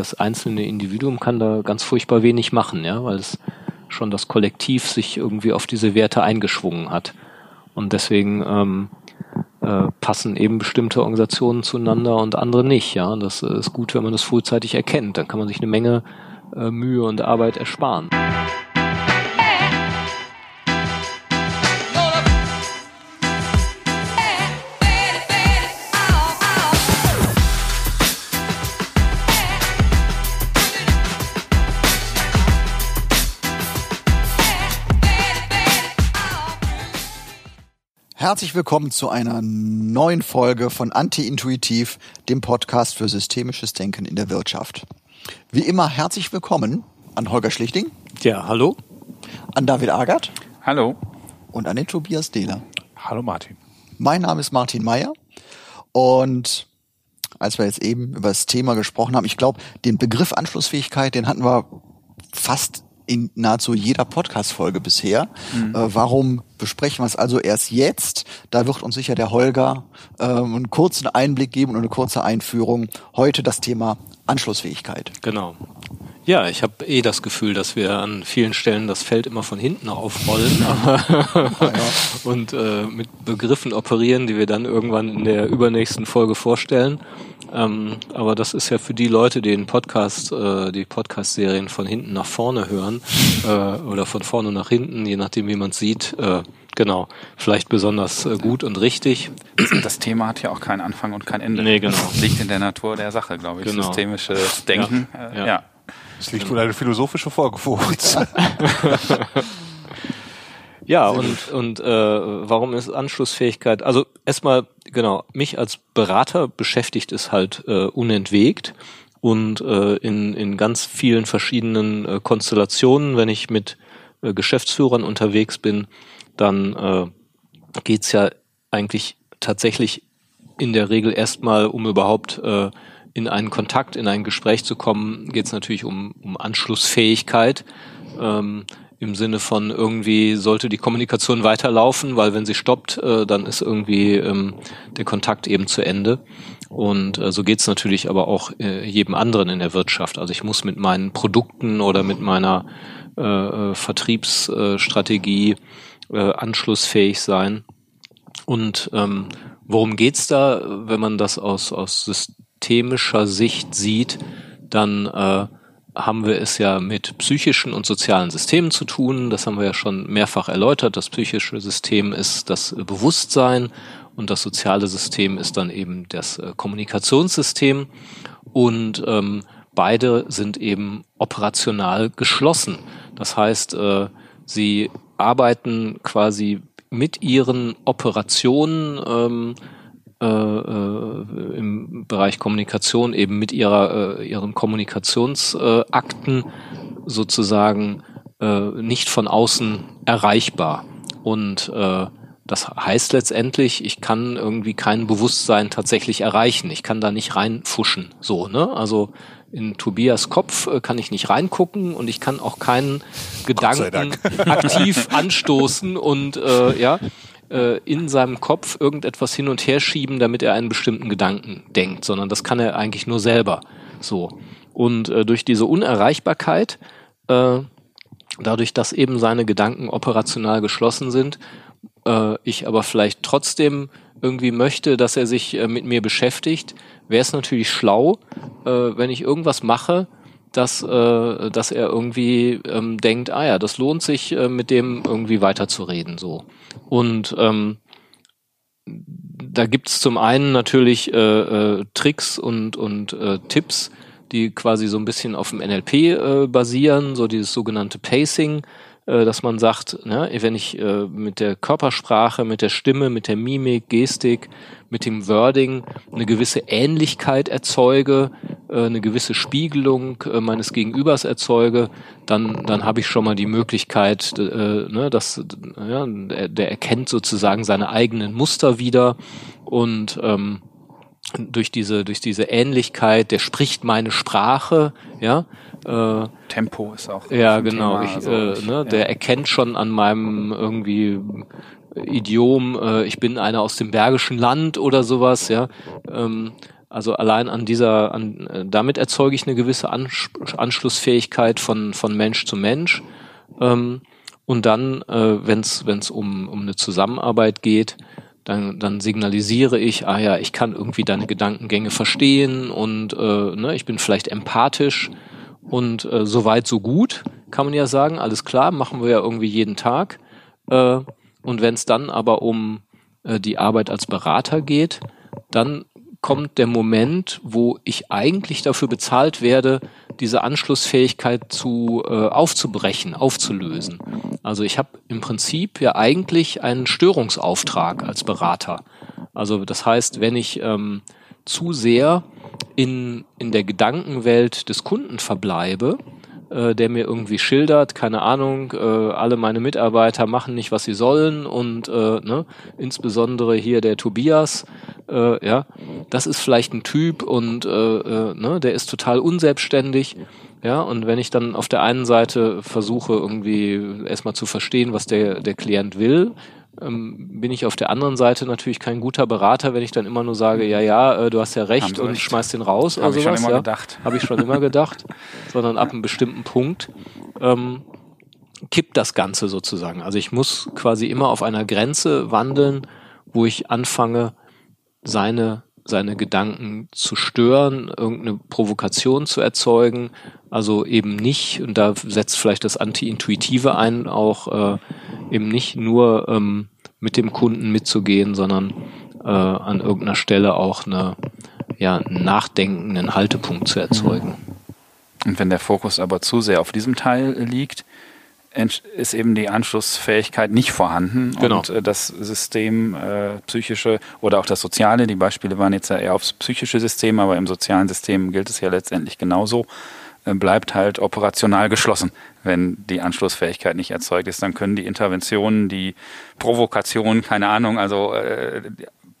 das einzelne Individuum kann da ganz furchtbar wenig machen, ja, weil es schon das Kollektiv sich irgendwie auf diese Werte eingeschwungen hat. Und deswegen ähm, äh, passen eben bestimmte Organisationen zueinander und andere nicht. Ja, und das ist gut, wenn man das frühzeitig erkennt. Dann kann man sich eine Menge äh, Mühe und Arbeit ersparen. Herzlich willkommen zu einer neuen Folge von Anti-Intuitiv, dem Podcast für systemisches Denken in der Wirtschaft. Wie immer herzlich willkommen an Holger Schlichting. Ja, hallo. An David Agert. Hallo. Und an den Tobias Dehler. Hallo Martin. Mein Name ist Martin Meyer und als wir jetzt eben über das Thema gesprochen haben, ich glaube, den Begriff Anschlussfähigkeit, den hatten wir fast in nahezu jeder Podcast-Folge bisher. Mhm. Äh, warum besprechen wir es also erst jetzt? Da wird uns sicher der Holger äh, einen kurzen Einblick geben und eine kurze Einführung. Heute das Thema Anschlussfähigkeit. Genau. Ja, ich habe eh das Gefühl, dass wir an vielen Stellen das Feld immer von hinten aufrollen und äh, mit Begriffen operieren, die wir dann irgendwann in der übernächsten Folge vorstellen. Ähm, aber das ist ja für die Leute, die den Podcast, äh, die Podcast-Serien von hinten nach vorne hören äh, oder von vorne nach hinten, je nachdem wie man es sieht, äh, genau, vielleicht besonders äh, gut und richtig. Das Thema hat ja auch keinen Anfang und kein Ende. Nee, genau. Das liegt in der Natur der Sache, glaube ich. Genau. Systemisches Denken. Ja. Äh, ja. ja. Es liegt wohl eine philosophische Folge Ja, und, und äh, warum ist Anschlussfähigkeit? Also erstmal, genau, mich als Berater beschäftigt es halt äh, unentwegt und äh, in, in ganz vielen verschiedenen äh, Konstellationen, wenn ich mit äh, Geschäftsführern unterwegs bin, dann äh, geht's ja eigentlich tatsächlich in der Regel erstmal, um überhaupt äh, in einen Kontakt, in ein Gespräch zu kommen, geht's natürlich um, um Anschlussfähigkeit. Ähm, im Sinne von irgendwie sollte die Kommunikation weiterlaufen, weil wenn sie stoppt, äh, dann ist irgendwie ähm, der Kontakt eben zu Ende. Und äh, so geht's natürlich aber auch äh, jedem anderen in der Wirtschaft. Also ich muss mit meinen Produkten oder mit meiner äh, äh Vertriebsstrategie äh, anschlussfähig sein. Und ähm, worum geht's da, wenn man das aus, aus systemischer Sicht sieht, dann äh, haben wir es ja mit psychischen und sozialen Systemen zu tun. Das haben wir ja schon mehrfach erläutert. Das psychische System ist das Bewusstsein und das soziale System ist dann eben das äh, Kommunikationssystem. Und ähm, beide sind eben operational geschlossen. Das heißt, äh, sie arbeiten quasi mit ihren Operationen ähm, äh, äh, im Bereich Kommunikation eben mit ihrer äh, ihren Kommunikationsakten sozusagen äh, nicht von außen erreichbar und äh, das heißt letztendlich, ich kann irgendwie kein Bewusstsein tatsächlich erreichen. Ich kann da nicht reinfuschen. So, ne? Also in Tobias Kopf äh, kann ich nicht reingucken und ich kann auch keinen Gedanken aktiv anstoßen und äh, ja, äh, in seinem Kopf irgendetwas hin und her schieben, damit er einen bestimmten Gedanken denkt, sondern das kann er eigentlich nur selber. So. Und äh, durch diese Unerreichbarkeit, äh, dadurch, dass eben seine Gedanken operational geschlossen sind, äh, ich aber vielleicht trotzdem irgendwie möchte, dass er sich äh, mit mir beschäftigt, wäre es natürlich schlau, äh, wenn ich irgendwas mache, dass, äh, dass er irgendwie ähm, denkt, ah ja, das lohnt sich, äh, mit dem irgendwie weiterzureden. So. Und ähm, da gibt's zum einen natürlich äh, äh, Tricks und, und äh, Tipps, die quasi so ein bisschen auf dem NLP äh, basieren, so dieses sogenannte Pacing, äh, dass man sagt, ne, wenn ich äh, mit der Körpersprache, mit der Stimme, mit der Mimik, Gestik, mit dem Wording eine gewisse Ähnlichkeit erzeuge, äh, eine gewisse Spiegelung äh, meines Gegenübers erzeuge, dann, dann habe ich schon mal die Möglichkeit, äh, ne, dass ja, der, erkennt sozusagen seine eigenen Muster wieder und ähm, durch diese durch diese Ähnlichkeit, der spricht meine Sprache, ja. Äh, Tempo ist auch. Ja, genau. Thema, ich, also äh, ne, ja. Der erkennt schon an meinem irgendwie Idiom, äh, ich bin einer aus dem Bergischen Land oder sowas, ja. Ähm, Also allein an dieser, an, äh, damit erzeuge ich eine gewisse Anschlussfähigkeit von, von Mensch zu Mensch. Ähm, und dann, äh, wenn es um, um eine Zusammenarbeit geht, dann, dann signalisiere ich, ah ja, ich kann irgendwie deine Gedankengänge verstehen und äh, ne, ich bin vielleicht empathisch und äh, so weit, so gut, kann man ja sagen, alles klar, machen wir ja irgendwie jeden Tag. Äh, und wenn es dann aber um äh, die Arbeit als Berater geht, dann kommt der Moment, wo ich eigentlich dafür bezahlt werde, diese Anschlussfähigkeit zu äh, aufzubrechen, aufzulösen. Also ich habe im Prinzip ja eigentlich einen Störungsauftrag als Berater. Also das heißt, wenn ich ähm, zu sehr in, in der Gedankenwelt des Kunden verbleibe, äh, der mir irgendwie schildert, keine Ahnung, äh, alle meine Mitarbeiter machen nicht, was sie sollen und äh, ne, insbesondere hier der Tobias, äh, ja, das ist vielleicht ein Typ und äh, äh, ne, der ist total unselbstständig. Ja, und wenn ich dann auf der einen Seite versuche, irgendwie erstmal zu verstehen, was der, der Klient will, ähm, bin ich auf der anderen Seite natürlich kein guter Berater, wenn ich dann immer nur sage, ja, ja, äh, du hast ja recht und recht. schmeiß den raus Hab oder sowas. Habe ich schon immer ja. gedacht. Habe ich schon immer gedacht. Sondern ab einem bestimmten Punkt ähm, kippt das Ganze sozusagen. Also ich muss quasi immer auf einer Grenze wandeln, wo ich anfange, seine seine Gedanken zu stören, irgendeine Provokation zu erzeugen, also eben nicht, und da setzt vielleicht das Anti-Intuitive ein, auch äh, eben nicht nur ähm, mit dem Kunden mitzugehen, sondern äh, an irgendeiner Stelle auch eine, ja, einen nachdenkenden Haltepunkt zu erzeugen. Und wenn der Fokus aber zu sehr auf diesem Teil liegt, ist eben die Anschlussfähigkeit nicht vorhanden genau. und äh, das System äh, psychische oder auch das soziale, die Beispiele waren jetzt ja eher aufs psychische System, aber im sozialen System gilt es ja letztendlich genauso, äh, bleibt halt operational geschlossen, wenn die Anschlussfähigkeit nicht erzeugt ist. Dann können die Interventionen, die Provokationen, keine Ahnung, also äh,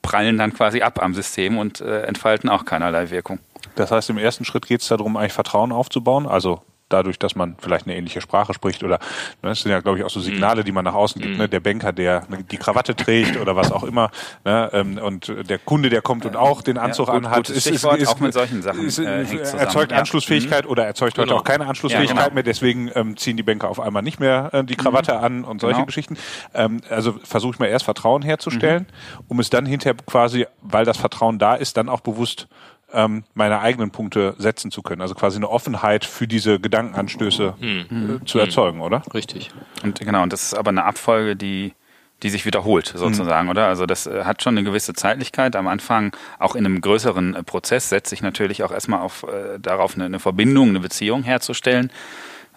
prallen dann quasi ab am System und äh, entfalten auch keinerlei Wirkung. Das heißt, im ersten Schritt geht es darum, eigentlich Vertrauen aufzubauen, also dadurch, dass man vielleicht eine ähnliche Sprache spricht oder ne, das sind ja, glaube ich, auch so Signale, die man nach außen gibt. Ne? Der Banker, der die Krawatte trägt oder was auch immer ne? Ähm, und der Kunde, der kommt und auch den Anzug ja, gut, anhat, ist, ist, ist, auch mit solchen Sachen ist, äh, erzeugt Anschlussfähigkeit ja. oder erzeugt genau. heute auch keine Anschlussfähigkeit ja, genau. mehr. Deswegen ähm, ziehen die Banker auf einmal nicht mehr äh, die Krawatte mhm. an und solche genau. Geschichten. Ähm, also versuche ich mal erst Vertrauen herzustellen, mhm. um es dann hinterher quasi, weil das Vertrauen da ist, dann auch bewusst ähm, meine eigenen Punkte setzen zu können. Also quasi eine Offenheit für diese Gedankenanstöße mhm. äh, zu erzeugen, oder? Richtig. Und genau, und das ist aber eine Abfolge, die die sich wiederholt sozusagen, mhm. oder? Also das äh, hat schon eine gewisse Zeitlichkeit. Am Anfang, auch in einem größeren äh, Prozess, setzt sich natürlich auch erstmal auf, äh, darauf eine, eine, Verbindung, eine Beziehung herzustellen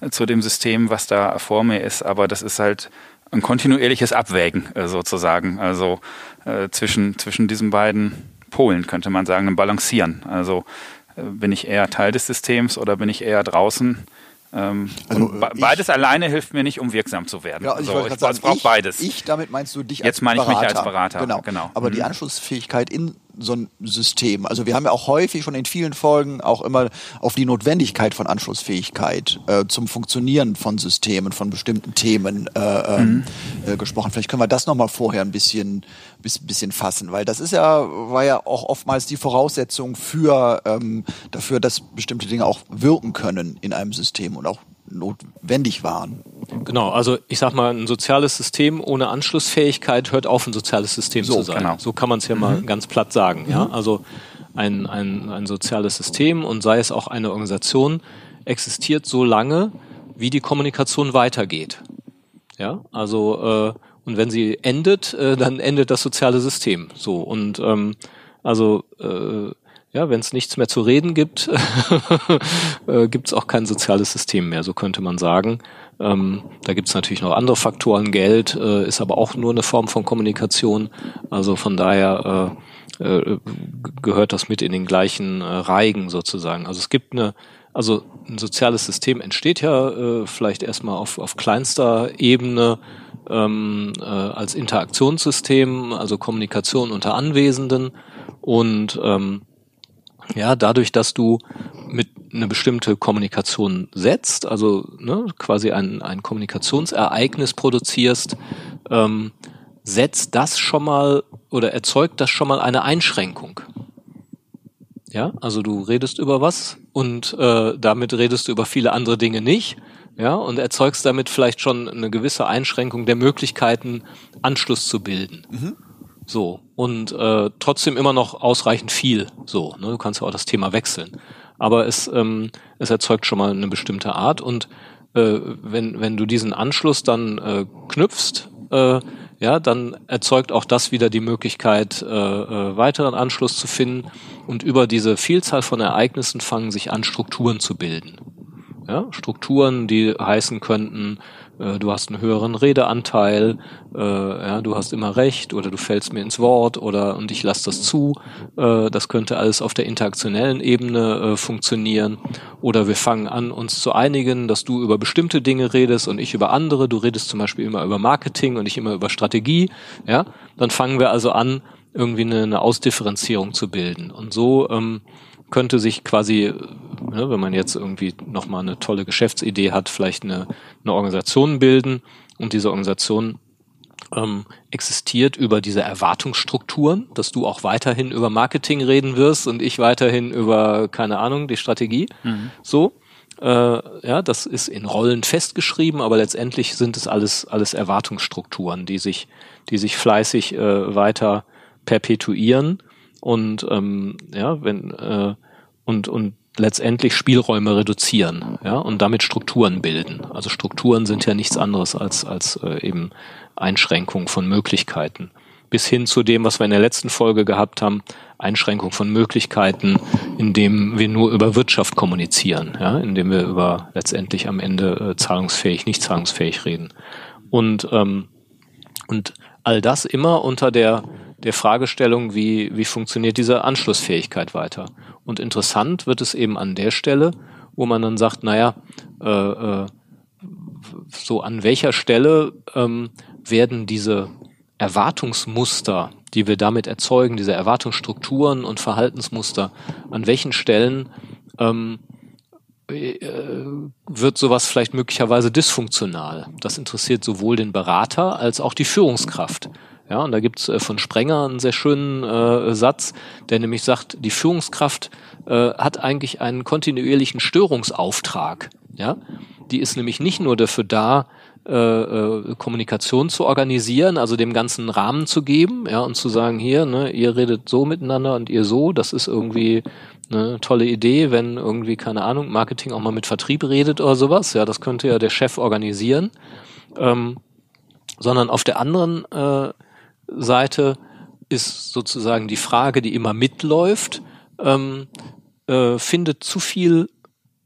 äh, zu dem System, was da vor mir ist. Aber das ist halt ein kontinuierliches Abwägen äh, sozusagen, also äh, zwischen, zwischen diesen beiden Polen, könnte man sagen, ein Balancieren. Also äh, bin ich eher Teil des Systems oder bin ich eher draußen? Ähm, also, beides ich, alleine hilft mir nicht, um wirksam zu werden. Ja, also so, ich, ich, ich brauche beides. Ich, damit meinst du dich als Berater. Jetzt meine ich mich als Berater. Genau. genau. Aber mhm. die Anschlussfähigkeit in so ein System. Also wir haben ja auch häufig schon in vielen Folgen auch immer auf die Notwendigkeit von Anschlussfähigkeit äh, zum Funktionieren von Systemen, von bestimmten Themen äh, ähm, mhm. äh, gesprochen. Vielleicht können wir das nochmal vorher ein bisschen, bisschen fassen, weil das ist ja, war ja auch oftmals die Voraussetzung für ähm, dafür, dass bestimmte Dinge auch wirken können in einem System und auch notwendig waren. Genau, also ich sag mal, ein soziales System ohne Anschlussfähigkeit hört auf, ein soziales System so, zu sein. Genau. So kann man es ja mhm. mal ganz platt sagen. Mhm. Ja? Also ein, ein, ein soziales System und sei es auch eine Organisation existiert so lange, wie die Kommunikation weitergeht. Ja, also äh, und wenn sie endet, äh, dann endet das soziale System. So und ähm, also äh, ja, wenn es nichts mehr zu reden gibt, äh, gibt es auch kein soziales System mehr, so könnte man sagen. Ähm, da gibt es natürlich noch andere Faktoren. Geld äh, ist aber auch nur eine Form von Kommunikation. Also von daher äh, äh, gehört das mit in den gleichen äh, Reigen sozusagen. Also es gibt eine, also ein soziales System entsteht ja äh, vielleicht erstmal auf, auf kleinster Ebene ähm, äh, als Interaktionssystem, also Kommunikation unter Anwesenden und ähm, ja, dadurch, dass du mit eine bestimmte Kommunikation setzt, also ne, quasi ein, ein Kommunikationsereignis produzierst, ähm, setzt das schon mal oder erzeugt das schon mal eine Einschränkung. Ja, also du redest über was und äh, damit redest du über viele andere Dinge nicht. Ja, und erzeugst damit vielleicht schon eine gewisse Einschränkung der Möglichkeiten, Anschluss zu bilden. Mhm. So. Und äh, trotzdem immer noch ausreichend viel. So, ne? Du kannst ja auch das Thema wechseln. Aber es, ähm, es erzeugt schon mal eine bestimmte Art und äh, wenn, wenn du diesen Anschluss dann äh, knüpfst, äh, ja, dann erzeugt auch das wieder die Möglichkeit, äh, äh, weiteren Anschluss zu finden und über diese Vielzahl von Ereignissen fangen sich an, Strukturen zu bilden. Ja, Strukturen, die heißen könnten, äh, du hast einen höheren Redeanteil, äh, ja, du hast immer recht oder du fällst mir ins Wort oder und ich lasse das zu. Äh, das könnte alles auf der interaktionellen Ebene äh, funktionieren. Oder wir fangen an, uns zu einigen, dass du über bestimmte Dinge redest und ich über andere. Du redest zum Beispiel immer über Marketing und ich immer über Strategie. Ja, dann fangen wir also an, irgendwie eine, eine Ausdifferenzierung zu bilden. Und so ähm, könnte sich quasi, ne, wenn man jetzt irgendwie nochmal eine tolle Geschäftsidee hat, vielleicht eine, eine Organisation bilden und diese Organisation ähm, existiert über diese Erwartungsstrukturen, dass du auch weiterhin über Marketing reden wirst und ich weiterhin über, keine Ahnung, die Strategie. Mhm. So. Äh, ja, das ist in Rollen festgeschrieben, aber letztendlich sind es alles, alles Erwartungsstrukturen, die sich, die sich fleißig äh, weiter perpetuieren und ähm, ja, wenn äh, und und letztendlich Spielräume reduzieren, ja, und damit Strukturen bilden. Also Strukturen sind ja nichts anderes als als äh, eben Einschränkung von Möglichkeiten. Bis hin zu dem, was wir in der letzten Folge gehabt haben, Einschränkung von Möglichkeiten, indem wir nur über Wirtschaft kommunizieren, ja, indem wir über letztendlich am Ende äh, zahlungsfähig, nicht zahlungsfähig reden. Und ähm, und all das immer unter der der Fragestellung, wie, wie funktioniert diese Anschlussfähigkeit weiter. Und interessant wird es eben an der Stelle, wo man dann sagt, naja, äh, äh, so an welcher Stelle ähm, werden diese Erwartungsmuster, die wir damit erzeugen, diese Erwartungsstrukturen und Verhaltensmuster, an welchen Stellen ähm, äh, wird sowas vielleicht möglicherweise dysfunktional. Das interessiert sowohl den Berater als auch die Führungskraft. Ja, und da gibt's äh, von Sprenger einen sehr schönen äh, Satz, der nämlich sagt, die Führungskraft äh, hat eigentlich einen kontinuierlichen Störungsauftrag. Ja, die ist nämlich nicht nur dafür da, äh, äh, Kommunikation zu organisieren, also dem ganzen Rahmen zu geben, ja, und zu sagen, hier, ne, ihr redet so miteinander und ihr so, das ist irgendwie eine tolle Idee, wenn irgendwie, keine Ahnung, Marketing auch mal mit Vertrieb redet oder sowas, ja, das könnte ja der Chef organisieren, ähm, sondern auf der anderen äh, Seite ist sozusagen die Frage, die immer mitläuft, ähm, äh, findet zu viel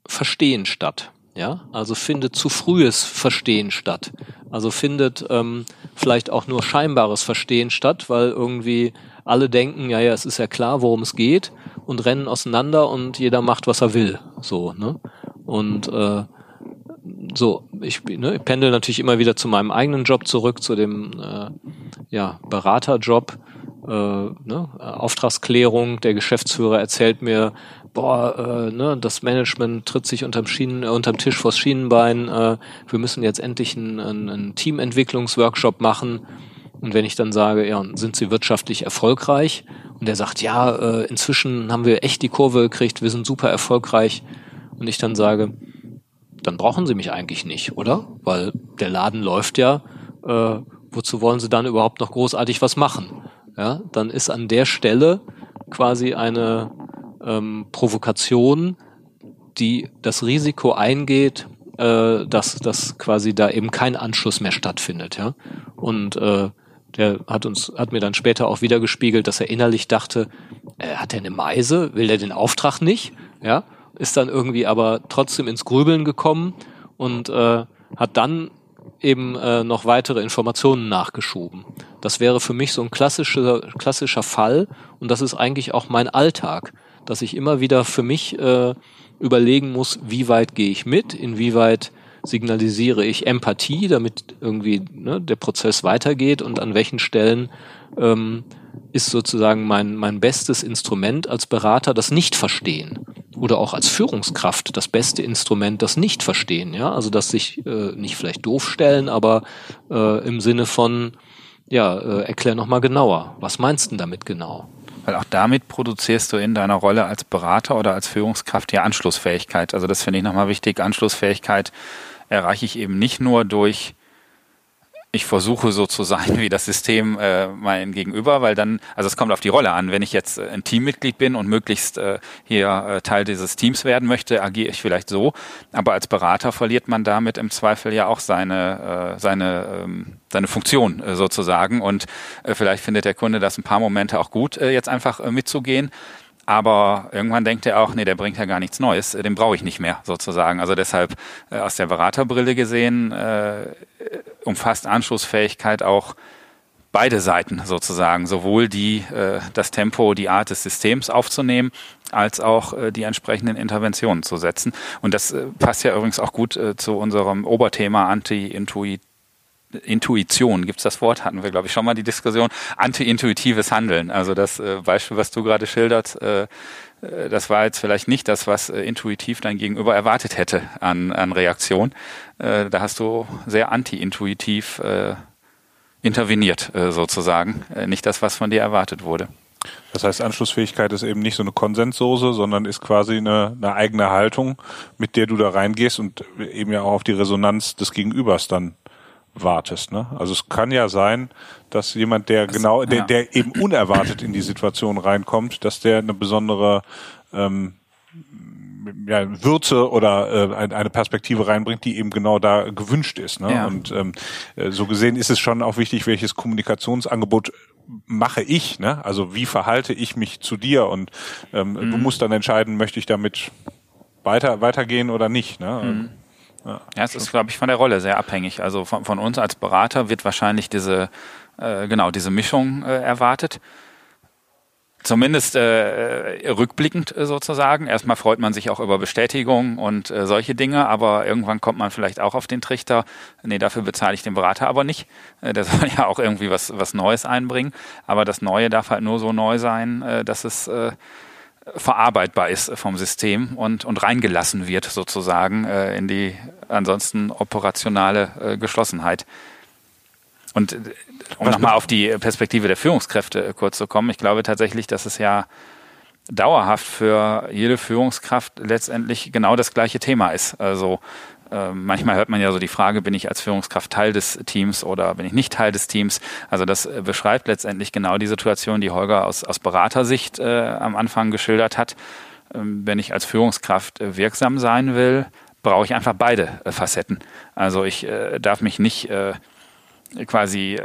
Verstehen statt. Ja, also findet zu frühes Verstehen statt. Also findet ähm, vielleicht auch nur scheinbares Verstehen statt, weil irgendwie alle denken, ja, ja, es ist ja klar, worum es geht und rennen auseinander und jeder macht, was er will. So, ne? Und äh, so, ich, ne, ich pendel natürlich immer wieder zu meinem eigenen Job zurück, zu dem äh, ja, Beraterjob, äh, ne, Auftragsklärung. Der Geschäftsführer erzählt mir, boah, äh, ne, das Management tritt sich unterm, Schienen, äh, unterm Tisch vors Schienenbein, äh, wir müssen jetzt endlich einen, einen Teamentwicklungsworkshop machen. Und wenn ich dann sage, ja, sind Sie wirtschaftlich erfolgreich? Und er sagt, ja, äh, inzwischen haben wir echt die Kurve gekriegt, wir sind super erfolgreich. Und ich dann sage, dann brauchen Sie mich eigentlich nicht, oder? Weil der Laden läuft ja. Äh, wozu wollen Sie dann überhaupt noch großartig was machen? Ja, dann ist an der Stelle quasi eine ähm, Provokation, die das Risiko eingeht, äh, dass, dass quasi da eben kein Anschluss mehr stattfindet. Ja, und äh, der hat uns, hat mir dann später auch wieder gespiegelt, dass er innerlich dachte, äh, hat er eine Meise? Will er den Auftrag nicht? Ja, ist dann irgendwie aber trotzdem ins Grübeln gekommen und äh, hat dann eben äh, noch weitere Informationen nachgeschoben. Das wäre für mich so ein klassischer, klassischer Fall und das ist eigentlich auch mein Alltag, dass ich immer wieder für mich äh, überlegen muss, wie weit gehe ich mit, inwieweit signalisiere ich Empathie, damit irgendwie ne, der Prozess weitergeht und an welchen Stellen ähm, ist sozusagen mein, mein bestes Instrument als Berater das Nicht-Verstehen oder auch als Führungskraft das beste Instrument das Nicht-Verstehen. Ja? Also dass sich äh, nicht vielleicht doof stellen, aber äh, im Sinne von, ja, äh, erklär nochmal genauer. Was meinst du damit genau? Weil auch damit produzierst du in deiner Rolle als Berater oder als Führungskraft ja Anschlussfähigkeit. Also das finde ich nochmal wichtig. Anschlussfähigkeit erreiche ich eben nicht nur durch ich versuche so zu sein wie das System äh, mein Gegenüber, weil dann, also es kommt auf die Rolle an. Wenn ich jetzt äh, ein Teammitglied bin und möglichst äh, hier äh, Teil dieses Teams werden möchte, agiere ich vielleicht so. Aber als Berater verliert man damit im Zweifel ja auch seine, äh, seine, ähm, seine Funktion äh, sozusagen. Und äh, vielleicht findet der Kunde das ein paar Momente auch gut, äh, jetzt einfach äh, mitzugehen. Aber irgendwann denkt er auch, nee, der bringt ja gar nichts Neues, den brauche ich nicht mehr sozusagen. Also deshalb äh, aus der Beraterbrille gesehen äh, umfasst Anschlussfähigkeit auch beide Seiten sozusagen, sowohl die äh, das Tempo, die Art des Systems aufzunehmen, als auch äh, die entsprechenden Interventionen zu setzen. Und das äh, passt ja übrigens auch gut äh, zu unserem Oberthema Anti-Intuit Intuition, gibt's das Wort? Hatten wir, glaube ich, schon mal die Diskussion. Anti-intuitives Handeln. Also das äh, Beispiel, was du gerade schilderst, äh, äh, das war jetzt vielleicht nicht das, was äh, intuitiv dein Gegenüber erwartet hätte an, an Reaktion. Äh, da hast du sehr anti-intuitiv äh, interveniert, sozusagen. Nicht das, was von dir erwartet wurde. Das heißt, Anschlussfähigkeit ist eben nicht so eine Konsenssoße, sondern ist quasi eine, eine eigene Haltung, mit der du da reingehst und eben ja auch auf die Resonanz des Gegenübers dann wartest. Ne? Also es kann ja sein, dass jemand, der genau, der, der eben unerwartet in die Situation reinkommt, dass der eine besondere ähm, ja, Würze oder äh, eine Perspektive reinbringt, die eben genau da gewünscht ist. Ne? Ja. Und ähm, äh, so gesehen ist es schon auch wichtig, welches Kommunikationsangebot mache ich. Ne? Also wie verhalte ich mich zu dir? Und ähm, mhm. du musst dann entscheiden, möchte ich damit weiter weitergehen oder nicht. Ne? Mhm. Ja, es ist, glaube ich, von der Rolle sehr abhängig. Also von, von uns als Berater wird wahrscheinlich diese, äh, genau, diese Mischung äh, erwartet. Zumindest äh, rückblickend äh, sozusagen. Erstmal freut man sich auch über Bestätigung und äh, solche Dinge, aber irgendwann kommt man vielleicht auch auf den Trichter, nee, dafür bezahle ich den Berater aber nicht. Äh, der soll ja auch irgendwie was, was Neues einbringen. Aber das Neue darf halt nur so neu sein, äh, dass es äh, verarbeitbar ist vom System und, und reingelassen wird sozusagen äh, in die ansonsten operationale äh, Geschlossenheit. Und äh, um nochmal auf die Perspektive der Führungskräfte äh, kurz zu kommen, ich glaube tatsächlich, dass es ja dauerhaft für jede Führungskraft letztendlich genau das gleiche Thema ist. Also manchmal hört man ja so die Frage, bin ich als Führungskraft Teil des Teams oder bin ich nicht Teil des Teams? Also das äh, beschreibt letztendlich genau die Situation, die Holger aus, aus Beratersicht äh, am Anfang geschildert hat. Ähm, wenn ich als Führungskraft äh, wirksam sein will, brauche ich einfach beide äh, Facetten. Also ich äh, darf mich nicht quasi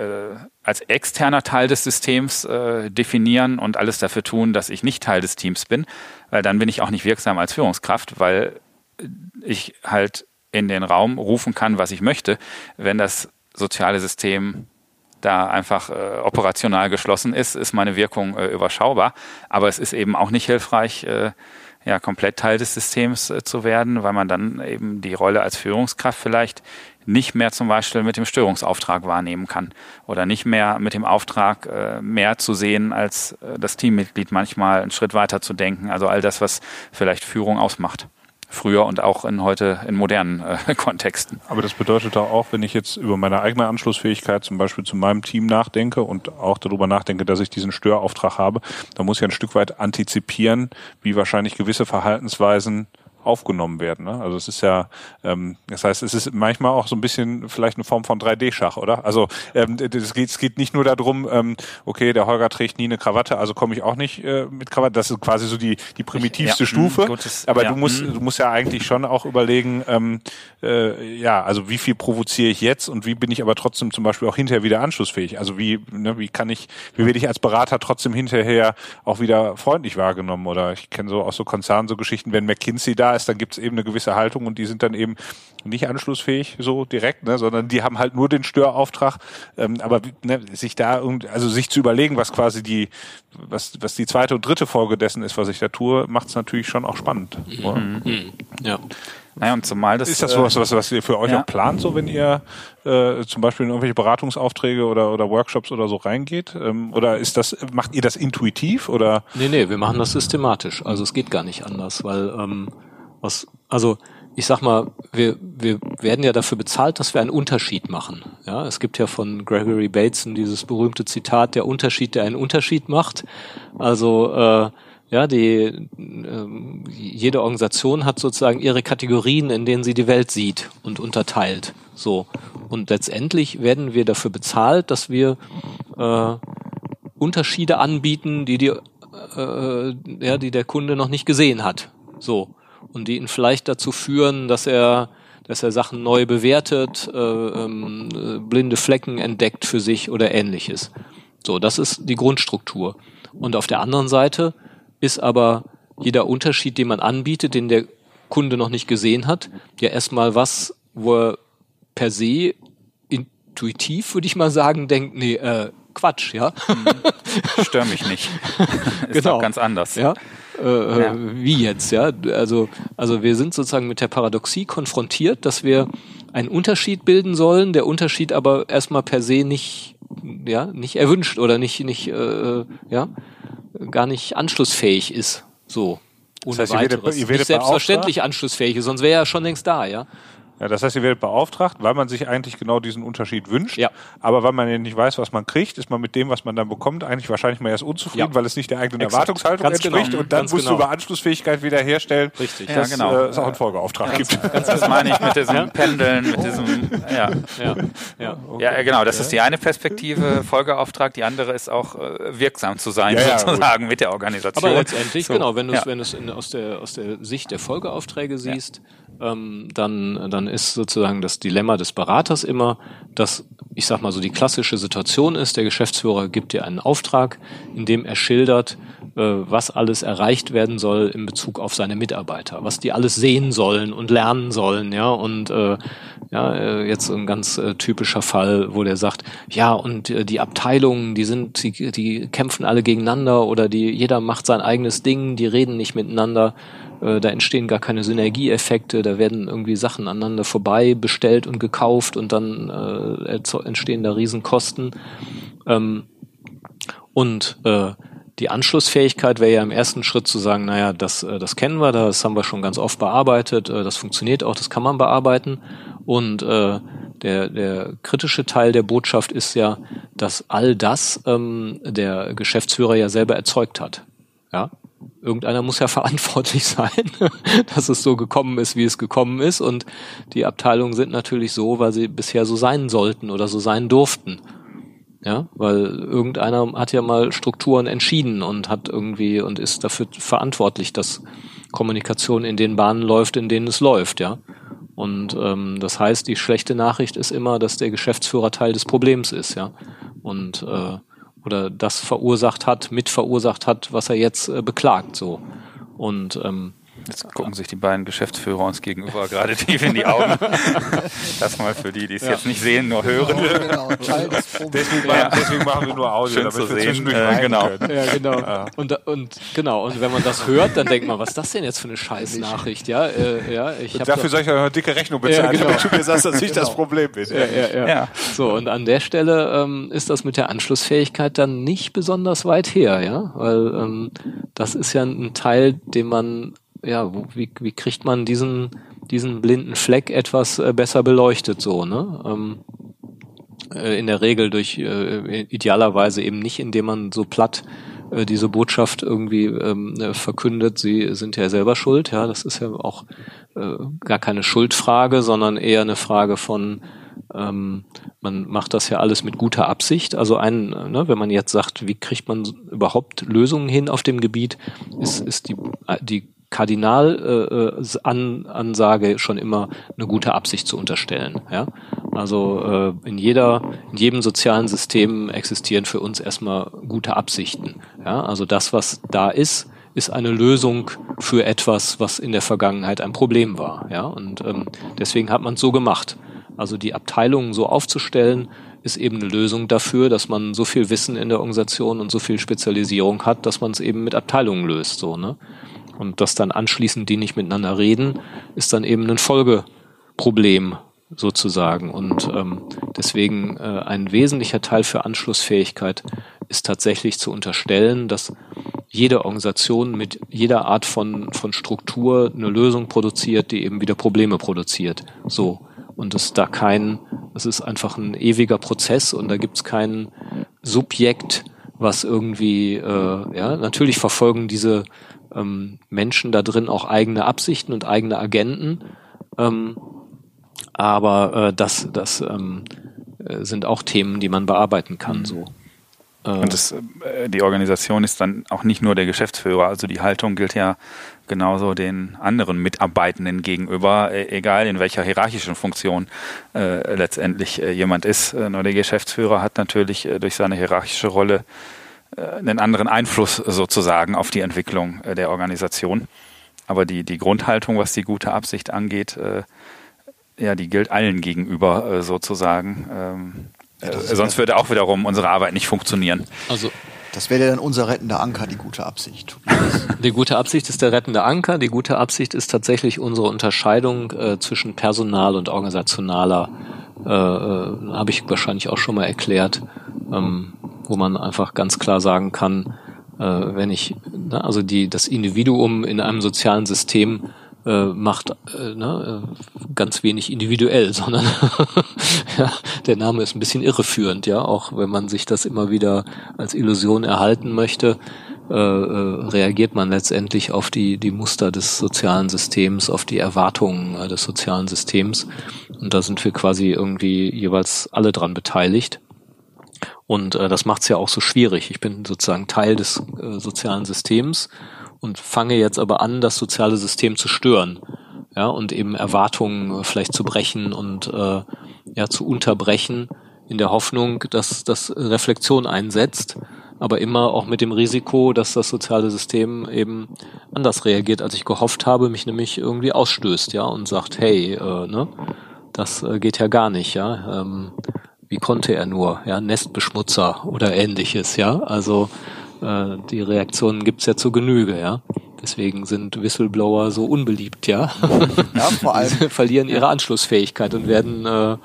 als externer Teil des Systems definieren und alles dafür tun, dass ich nicht Teil des Teams bin, weil dann bin ich auch nicht wirksam als Führungskraft, weil ich halt in den Raum rufen kann, was ich möchte, wenn das soziale System da einfach äh, operational geschlossen ist, ist meine Wirkung äh, überschaubar. Aber es ist eben auch nicht hilfreich, äh, ja, komplett Teil des Systems äh, zu werden, weil man dann eben die Rolle als Führungskraft vielleicht nicht mehr zum Beispiel mit dem Störungsauftrag wahrnehmen kann oder nicht mehr mit dem Auftrag äh, mehr zu sehen, als äh, das Teammitglied manchmal einen Schritt weiter zu denken. Also all das, was vielleicht Führung ausmacht früher und auch in heute in modernen äh, Kontexten. Aber das bedeutet auch, wenn ich jetzt über meine eigene Anschlussfähigkeit zum Beispiel zu meinem Team nachdenke und auch darüber nachdenke, dass ich diesen Störauftrag habe, dann muss ich ein Stück weit antizipieren, wie wahrscheinlich gewisse Verhaltensweisen aufgenommen werden. Ne? Also es ist ja, ähm, das heißt, es ist manchmal auch so ein bisschen vielleicht eine Form von 3D-Schach, oder? Also ähm, es, geht, es geht nicht nur darum, ähm, okay, der Holger trägt nie eine Krawatte, also komme ich auch nicht äh, mit Krawatte. Das ist quasi so die, die primitivste ja, Stufe. Mh, gutes, Aber ja, du musst, mh. du musst ja eigentlich schon auch überlegen, ähm, äh, ja, also wie viel provoziere ich jetzt und wie bin ich aber trotzdem zum Beispiel auch hinterher wieder anschlussfähig? Also wie, ne, wie kann ich, wie werde ich als Berater trotzdem hinterher auch wieder freundlich wahrgenommen? Oder ich kenne so aus so Konzernen so Geschichten, wenn McKinsey da ist, dann gibt es eben eine gewisse Haltung und die sind dann eben nicht anschlussfähig so direkt, ne, sondern die haben halt nur den Störauftrag. Ähm, aber ne, sich da also sich zu überlegen, was quasi die, was, was die zweite und dritte Folge dessen ist, was ich da tue, macht es natürlich schon auch spannend. Mhm. Mhm. Ja. Naja, und zumal das. Ist das sowas, was, was ihr für euch ja. auch plant, so wenn ihr äh, zum Beispiel in irgendwelche Beratungsaufträge oder, oder Workshops oder so reingeht? Ähm, oder ist das, macht ihr das intuitiv oder? Nee, nee, wir machen das systematisch. Also es geht gar nicht anders, weil ähm, was, also ich sag mal, wir, wir werden ja dafür bezahlt, dass wir einen Unterschied machen. Ja, es gibt ja von Gregory Bateson dieses berühmte Zitat, der Unterschied, der einen Unterschied macht. Also äh, ja, die äh, jede Organisation hat sozusagen ihre Kategorien, in denen sie die Welt sieht und unterteilt. So und letztendlich werden wir dafür bezahlt, dass wir äh, Unterschiede anbieten, die die äh, ja, die der Kunde noch nicht gesehen hat. So und die ihn vielleicht dazu führen, dass er dass er Sachen neu bewertet, äh, ähm, blinde Flecken entdeckt für sich oder ähnliches. So, das ist die Grundstruktur. Und auf der anderen Seite ist aber jeder Unterschied, den man anbietet, den der Kunde noch nicht gesehen hat, ja erstmal was, wo er per se intuitiv, würde ich mal sagen, denkt, nee, äh, Quatsch, ja. Stör mich nicht. ist genau. ganz anders. Ja. Äh, ja. Wie jetzt, ja? Also, also wir sind sozusagen mit der Paradoxie konfrontiert, dass wir einen Unterschied bilden sollen, der Unterschied aber erstmal per se nicht, ja, nicht erwünscht oder nicht, nicht, äh, ja, gar nicht anschlussfähig ist. So. Ohne das heißt, weiteres. Ihr werdet, ihr werdet nicht selbstverständlich anschlussfähig ist, sonst wäre er schon längst da, ja. Ja, das heißt, ihr werdet beauftragt, weil man sich eigentlich genau diesen Unterschied wünscht. Ja. Aber weil man ja nicht weiß, was man kriegt, ist man mit dem, was man dann bekommt, eigentlich wahrscheinlich mal erst unzufrieden, ja. weil es nicht der eigenen Exakt. Erwartungshaltung Ganz entspricht. Genau. Und dann Ganz musst genau. du über Anschlussfähigkeit wiederherstellen, Richtig. dass ja, genau. äh, es auch einen Folgeauftrag Ganz, gibt. Ganz das meine ich mit diesem Pendeln, mit diesem, ja. Ja, ja. Okay. ja genau, das ist die eine Perspektive, Folgeauftrag. Die andere ist auch äh, wirksam zu sein, sozusagen, gut. mit der Organisation. Aber letztendlich, so. genau, wenn du es wenn in, aus, der, aus der Sicht der Folgeaufträge siehst, ähm, dann, dann ist sozusagen das Dilemma des Beraters immer, dass, ich sag mal so, die klassische Situation ist, der Geschäftsführer gibt dir einen Auftrag, in dem er schildert, äh, was alles erreicht werden soll in Bezug auf seine Mitarbeiter, was die alles sehen sollen und lernen sollen, ja, und äh, ja, äh, jetzt ein ganz äh, typischer Fall, wo der sagt, ja, und äh, die Abteilungen, die sind, die, die kämpfen alle gegeneinander oder die, jeder macht sein eigenes Ding, die reden nicht miteinander äh, da entstehen gar keine Synergieeffekte, da werden irgendwie Sachen aneinander vorbei bestellt und gekauft und dann äh, entstehen da Riesenkosten. Ähm, und äh, die Anschlussfähigkeit wäre ja im ersten Schritt zu sagen, naja, das, äh, das kennen wir, das haben wir schon ganz oft bearbeitet, äh, das funktioniert auch, das kann man bearbeiten. Und äh, der, der kritische Teil der Botschaft ist ja, dass all das ähm, der Geschäftsführer ja selber erzeugt hat. Ja, irgendeiner muss ja verantwortlich sein, dass es so gekommen ist, wie es gekommen ist. Und die Abteilungen sind natürlich so, weil sie bisher so sein sollten oder so sein durften. Ja, weil irgendeiner hat ja mal Strukturen entschieden und hat irgendwie und ist dafür verantwortlich, dass Kommunikation in den Bahnen läuft, in denen es läuft, ja. Und ähm, das heißt, die schlechte Nachricht ist immer, dass der Geschäftsführer Teil des Problems ist, ja. Und äh, oder das verursacht hat, mit verursacht hat, was er jetzt äh, beklagt, so. Und ähm, Jetzt gucken sich die beiden Geschäftsführer uns gegenüber gerade tief in die Augen. das mal für die, die es ja. jetzt nicht sehen, nur hören. Genau, genau. deswegen, ja. deswegen, machen wir nur Audio, Schön damit zu wir sehen. Äh, genau. Ja, genau. Ja. Und, und genau, und wenn man das hört, dann denkt man, was ist das denn jetzt für eine Scheißnachricht? Ja, äh, ja, ich Dafür soll ich ja eine dicke Rechnung bezahlen, ja, genau. damit du mir sagst, dass ich genau. das Problem bin. Ja, ja, ja. So, und an der Stelle ähm, ist das mit der Anschlussfähigkeit dann nicht besonders weit her, ja, weil ähm, das ist ja ein Teil, den man ja, wie, wie kriegt man diesen, diesen blinden Fleck etwas äh, besser beleuchtet so, ne? Ähm, äh, in der Regel durch äh, idealerweise eben nicht, indem man so platt äh, diese Botschaft irgendwie ähm, äh, verkündet, sie sind ja selber schuld, ja, das ist ja auch äh, gar keine Schuldfrage, sondern eher eine Frage von ähm, man macht das ja alles mit guter Absicht. Also ein, ne, wenn man jetzt sagt, wie kriegt man überhaupt Lösungen hin auf dem Gebiet, ist, ist die, die Kardinalansage äh, schon immer eine gute Absicht zu unterstellen. Ja? Also äh, in jeder, in jedem sozialen System existieren für uns erstmal gute Absichten. Ja? Also das, was da ist, ist eine Lösung für etwas, was in der Vergangenheit ein Problem war. Ja? Und ähm, deswegen hat man es so gemacht. Also die Abteilungen so aufzustellen, ist eben eine Lösung dafür, dass man so viel Wissen in der Organisation und so viel Spezialisierung hat, dass man es eben mit Abteilungen löst. So, ne? Und dass dann anschließend die nicht miteinander reden, ist dann eben ein Folgeproblem sozusagen. Und ähm, deswegen äh, ein wesentlicher Teil für Anschlussfähigkeit ist tatsächlich zu unterstellen, dass jede Organisation mit jeder Art von, von Struktur eine Lösung produziert, die eben wieder Probleme produziert. So. Und es da kein, es ist einfach ein ewiger Prozess und da gibt's kein Subjekt, was irgendwie, äh, ja, natürlich verfolgen diese ähm, Menschen da drin auch eigene Absichten und eigene Agenten. Ähm, aber äh, das, das ähm, äh, sind auch Themen, die man bearbeiten kann. Mhm. So. Äh, und das, äh, die Organisation ist dann auch nicht nur der Geschäftsführer, also die Haltung gilt ja genauso den anderen Mitarbeitenden gegenüber, e, egal in welcher hierarchischen Funktion äh, letztendlich äh, jemand ist. Äh, nur der Geschäftsführer hat natürlich äh, durch seine hierarchische Rolle einen anderen Einfluss sozusagen auf die Entwicklung der Organisation. Aber die, die Grundhaltung, was die gute Absicht angeht, ja, die gilt allen gegenüber sozusagen. Ähm, ja, sonst würde auch wiederum unsere Arbeit nicht funktionieren. Also das wäre dann unser rettender Anker, die gute Absicht. Die gute Absicht ist der rettende Anker. Die gute Absicht ist tatsächlich unsere Unterscheidung äh, zwischen personal und organisationaler, äh, äh, habe ich wahrscheinlich auch schon mal erklärt, ähm, wo man einfach ganz klar sagen kann, äh, wenn ich, ne, also die, das Individuum in einem sozialen System äh, macht äh, ne, äh, ganz wenig individuell, sondern ja, der Name ist ein bisschen irreführend, ja, auch wenn man sich das immer wieder als Illusion erhalten möchte, äh, äh, reagiert man letztendlich auf die, die Muster des sozialen Systems, auf die Erwartungen äh, des sozialen Systems. Und da sind wir quasi irgendwie jeweils alle dran beteiligt. Und äh, das macht es ja auch so schwierig. Ich bin sozusagen Teil des äh, sozialen Systems und fange jetzt aber an, das soziale System zu stören. Ja, und eben Erwartungen äh, vielleicht zu brechen und äh, ja, zu unterbrechen, in der Hoffnung, dass das Reflexion einsetzt, aber immer auch mit dem Risiko, dass das soziale System eben anders reagiert, als ich gehofft habe, mich nämlich irgendwie ausstößt, ja, und sagt, hey, äh, ne, das äh, geht ja gar nicht, ja. Ähm, wie konnte er nur, ja, Nestbeschmutzer oder ähnliches, ja. Also äh, die Reaktionen gibt's ja zu Genüge, ja. Deswegen sind Whistleblower so unbeliebt, ja. Ja, vor allem. Sie verlieren ihre Anschlussfähigkeit und werden äh,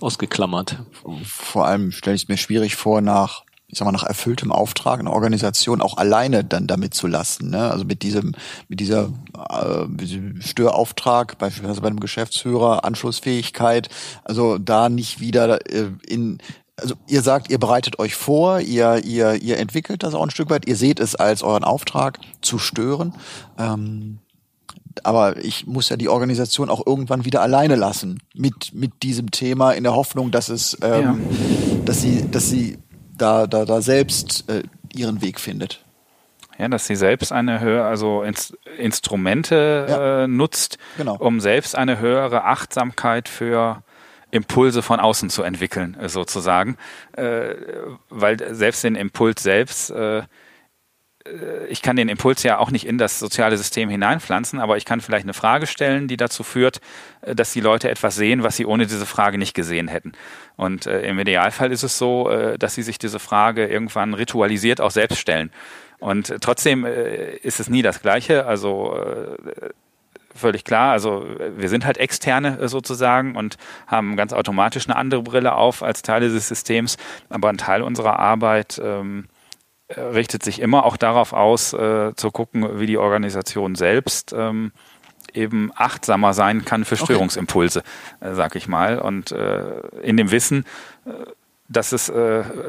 ausgeklammert. Vor allem stelle ich es mir schwierig vor, nach ich sag mal, nach erfülltem Auftrag eine Organisation auch alleine dann damit zu lassen. Ne? Also mit diesem, mit dieser äh, Störauftrag, beispielsweise bei einem Geschäftsführer, Anschlussfähigkeit, also da nicht wieder äh, in also ihr sagt, ihr bereitet euch vor, ihr, ihr, ihr entwickelt das auch ein Stück weit, ihr seht es als euren Auftrag zu stören. Ähm, aber ich muss ja die Organisation auch irgendwann wieder alleine lassen mit, mit diesem Thema in der Hoffnung, dass es, ähm, ja. dass sie, dass sie da, da, da selbst äh, ihren Weg findet. Ja, dass sie selbst eine höhere, also Inst Instrumente ja. äh, nutzt, genau. um selbst eine höhere Achtsamkeit für Impulse von außen zu entwickeln, äh, sozusagen. Äh, weil selbst den Impuls selbst, äh, äh, ich kann den Impuls ja auch nicht in das soziale System hineinpflanzen, aber ich kann vielleicht eine Frage stellen, die dazu führt, äh, dass die Leute etwas sehen, was sie ohne diese Frage nicht gesehen hätten. Und äh, im Idealfall ist es so, dass sie sich diese Frage irgendwann ritualisiert auch selbst stellen. Und trotzdem ist es nie das Gleiche. Also völlig klar. Also wir sind halt externe äh, sozusagen und haben ganz automatisch eine andere Brille auf als Teil dieses Systems. Aber ein Teil unserer Arbeit ähm, äh, richtet sich immer auch darauf aus, äh, zu gucken, wie die Organisation selbst ähm, eben achtsamer sein kann für Störungsimpulse, okay. äh, sag ich mal. Und äh, in dem Wissen, äh, dass es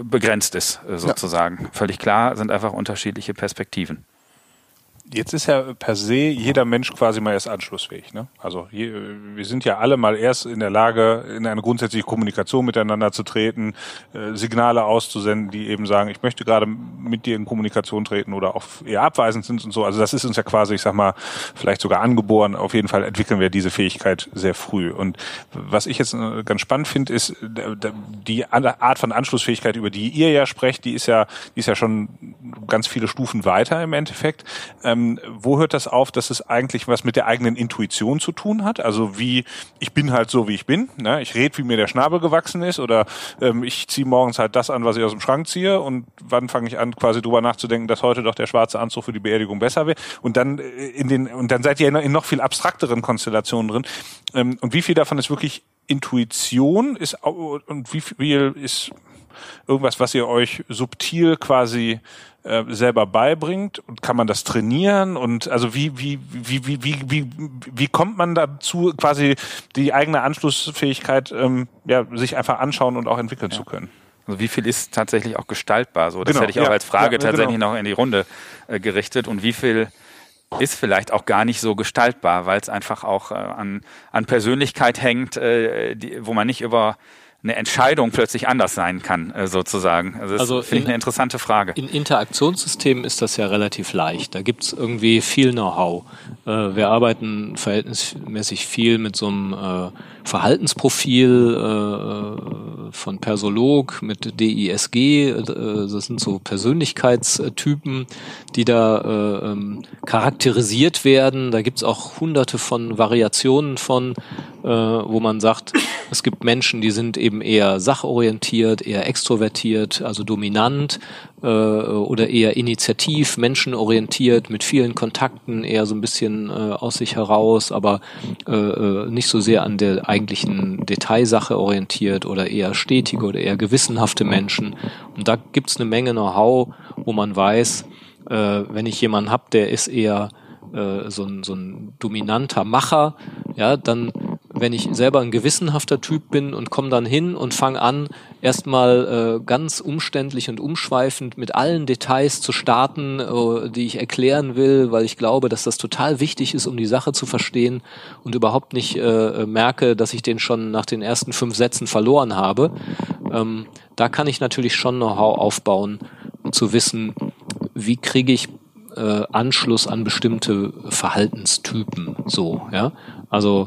begrenzt ist, sozusagen. Ja. Völlig klar, sind einfach unterschiedliche Perspektiven. Jetzt ist ja per se jeder Mensch quasi mal erst anschlussfähig. Ne? Also je, wir sind ja alle mal erst in der Lage, in eine grundsätzliche Kommunikation miteinander zu treten, äh, Signale auszusenden, die eben sagen, ich möchte gerade mit dir in Kommunikation treten oder auch eher abweisend sind und so. Also das ist uns ja quasi, ich sag mal, vielleicht sogar angeboren. Auf jeden Fall entwickeln wir diese Fähigkeit sehr früh. Und was ich jetzt äh, ganz spannend finde, ist die Art von Anschlussfähigkeit, über die ihr ja sprecht, die ist ja, die ist ja schon ganz viele Stufen weiter im Endeffekt. Ähm, ähm, wo hört das auf, dass es eigentlich was mit der eigenen Intuition zu tun hat? Also wie, ich bin halt so, wie ich bin. Ne? Ich rede, wie mir der Schnabel gewachsen ist oder ähm, ich ziehe morgens halt das an, was ich aus dem Schrank ziehe und wann fange ich an, quasi drüber nachzudenken, dass heute doch der schwarze Anzug für die Beerdigung besser wäre. Und dann äh, in den, und dann seid ihr in noch viel abstrakteren Konstellationen drin. Ähm, und wie viel davon ist wirklich Intuition ist und wie viel ist irgendwas, was ihr euch subtil quasi äh, selber beibringt? Und kann man das trainieren? Und also wie, wie, wie, wie, wie, wie, wie kommt man dazu, quasi die eigene Anschlussfähigkeit ähm, ja, sich einfach anschauen und auch entwickeln ja. zu können? Also wie viel ist tatsächlich auch gestaltbar? So, das genau, hätte ich auch ja, als Frage ja, tatsächlich genau. noch in die Runde äh, gerichtet. Und wie viel ist vielleicht auch gar nicht so gestaltbar, weil es einfach auch äh, an, an Persönlichkeit hängt, äh, die, wo man nicht über eine Entscheidung plötzlich anders sein kann, äh, sozusagen. Also das also finde ich eine interessante Frage. In Interaktionssystemen ist das ja relativ leicht. Da gibt's irgendwie viel Know-how. Äh, wir arbeiten verhältnismäßig viel mit so einem äh, Verhaltensprofil äh, von Persolog mit DISG. Äh, das sind so Persönlichkeitstypen, die da äh, ähm, charakterisiert werden. Da gibt's auch hunderte von Variationen von, äh, wo man sagt, es gibt Menschen, die sind eben eher sachorientiert, eher extrovertiert, also dominant äh, oder eher initiativ, menschenorientiert, mit vielen Kontakten, eher so ein bisschen äh, aus sich heraus, aber äh, äh, nicht so sehr an der eigentlichen Detailsache orientiert oder eher stetige oder eher gewissenhafte Menschen. Und da gibt's eine Menge Know-how, wo man weiß, äh, wenn ich jemanden hab, der ist eher äh, so, ein, so ein dominanter Macher, ja, dann wenn ich selber ein gewissenhafter Typ bin und komme dann hin und fange an, erstmal äh, ganz umständlich und umschweifend mit allen Details zu starten, äh, die ich erklären will, weil ich glaube, dass das total wichtig ist, um die Sache zu verstehen und überhaupt nicht äh, merke, dass ich den schon nach den ersten fünf Sätzen verloren habe. Ähm, da kann ich natürlich schon Know-how aufbauen, um zu wissen, wie kriege ich äh, Anschluss an bestimmte Verhaltenstypen so, ja. Also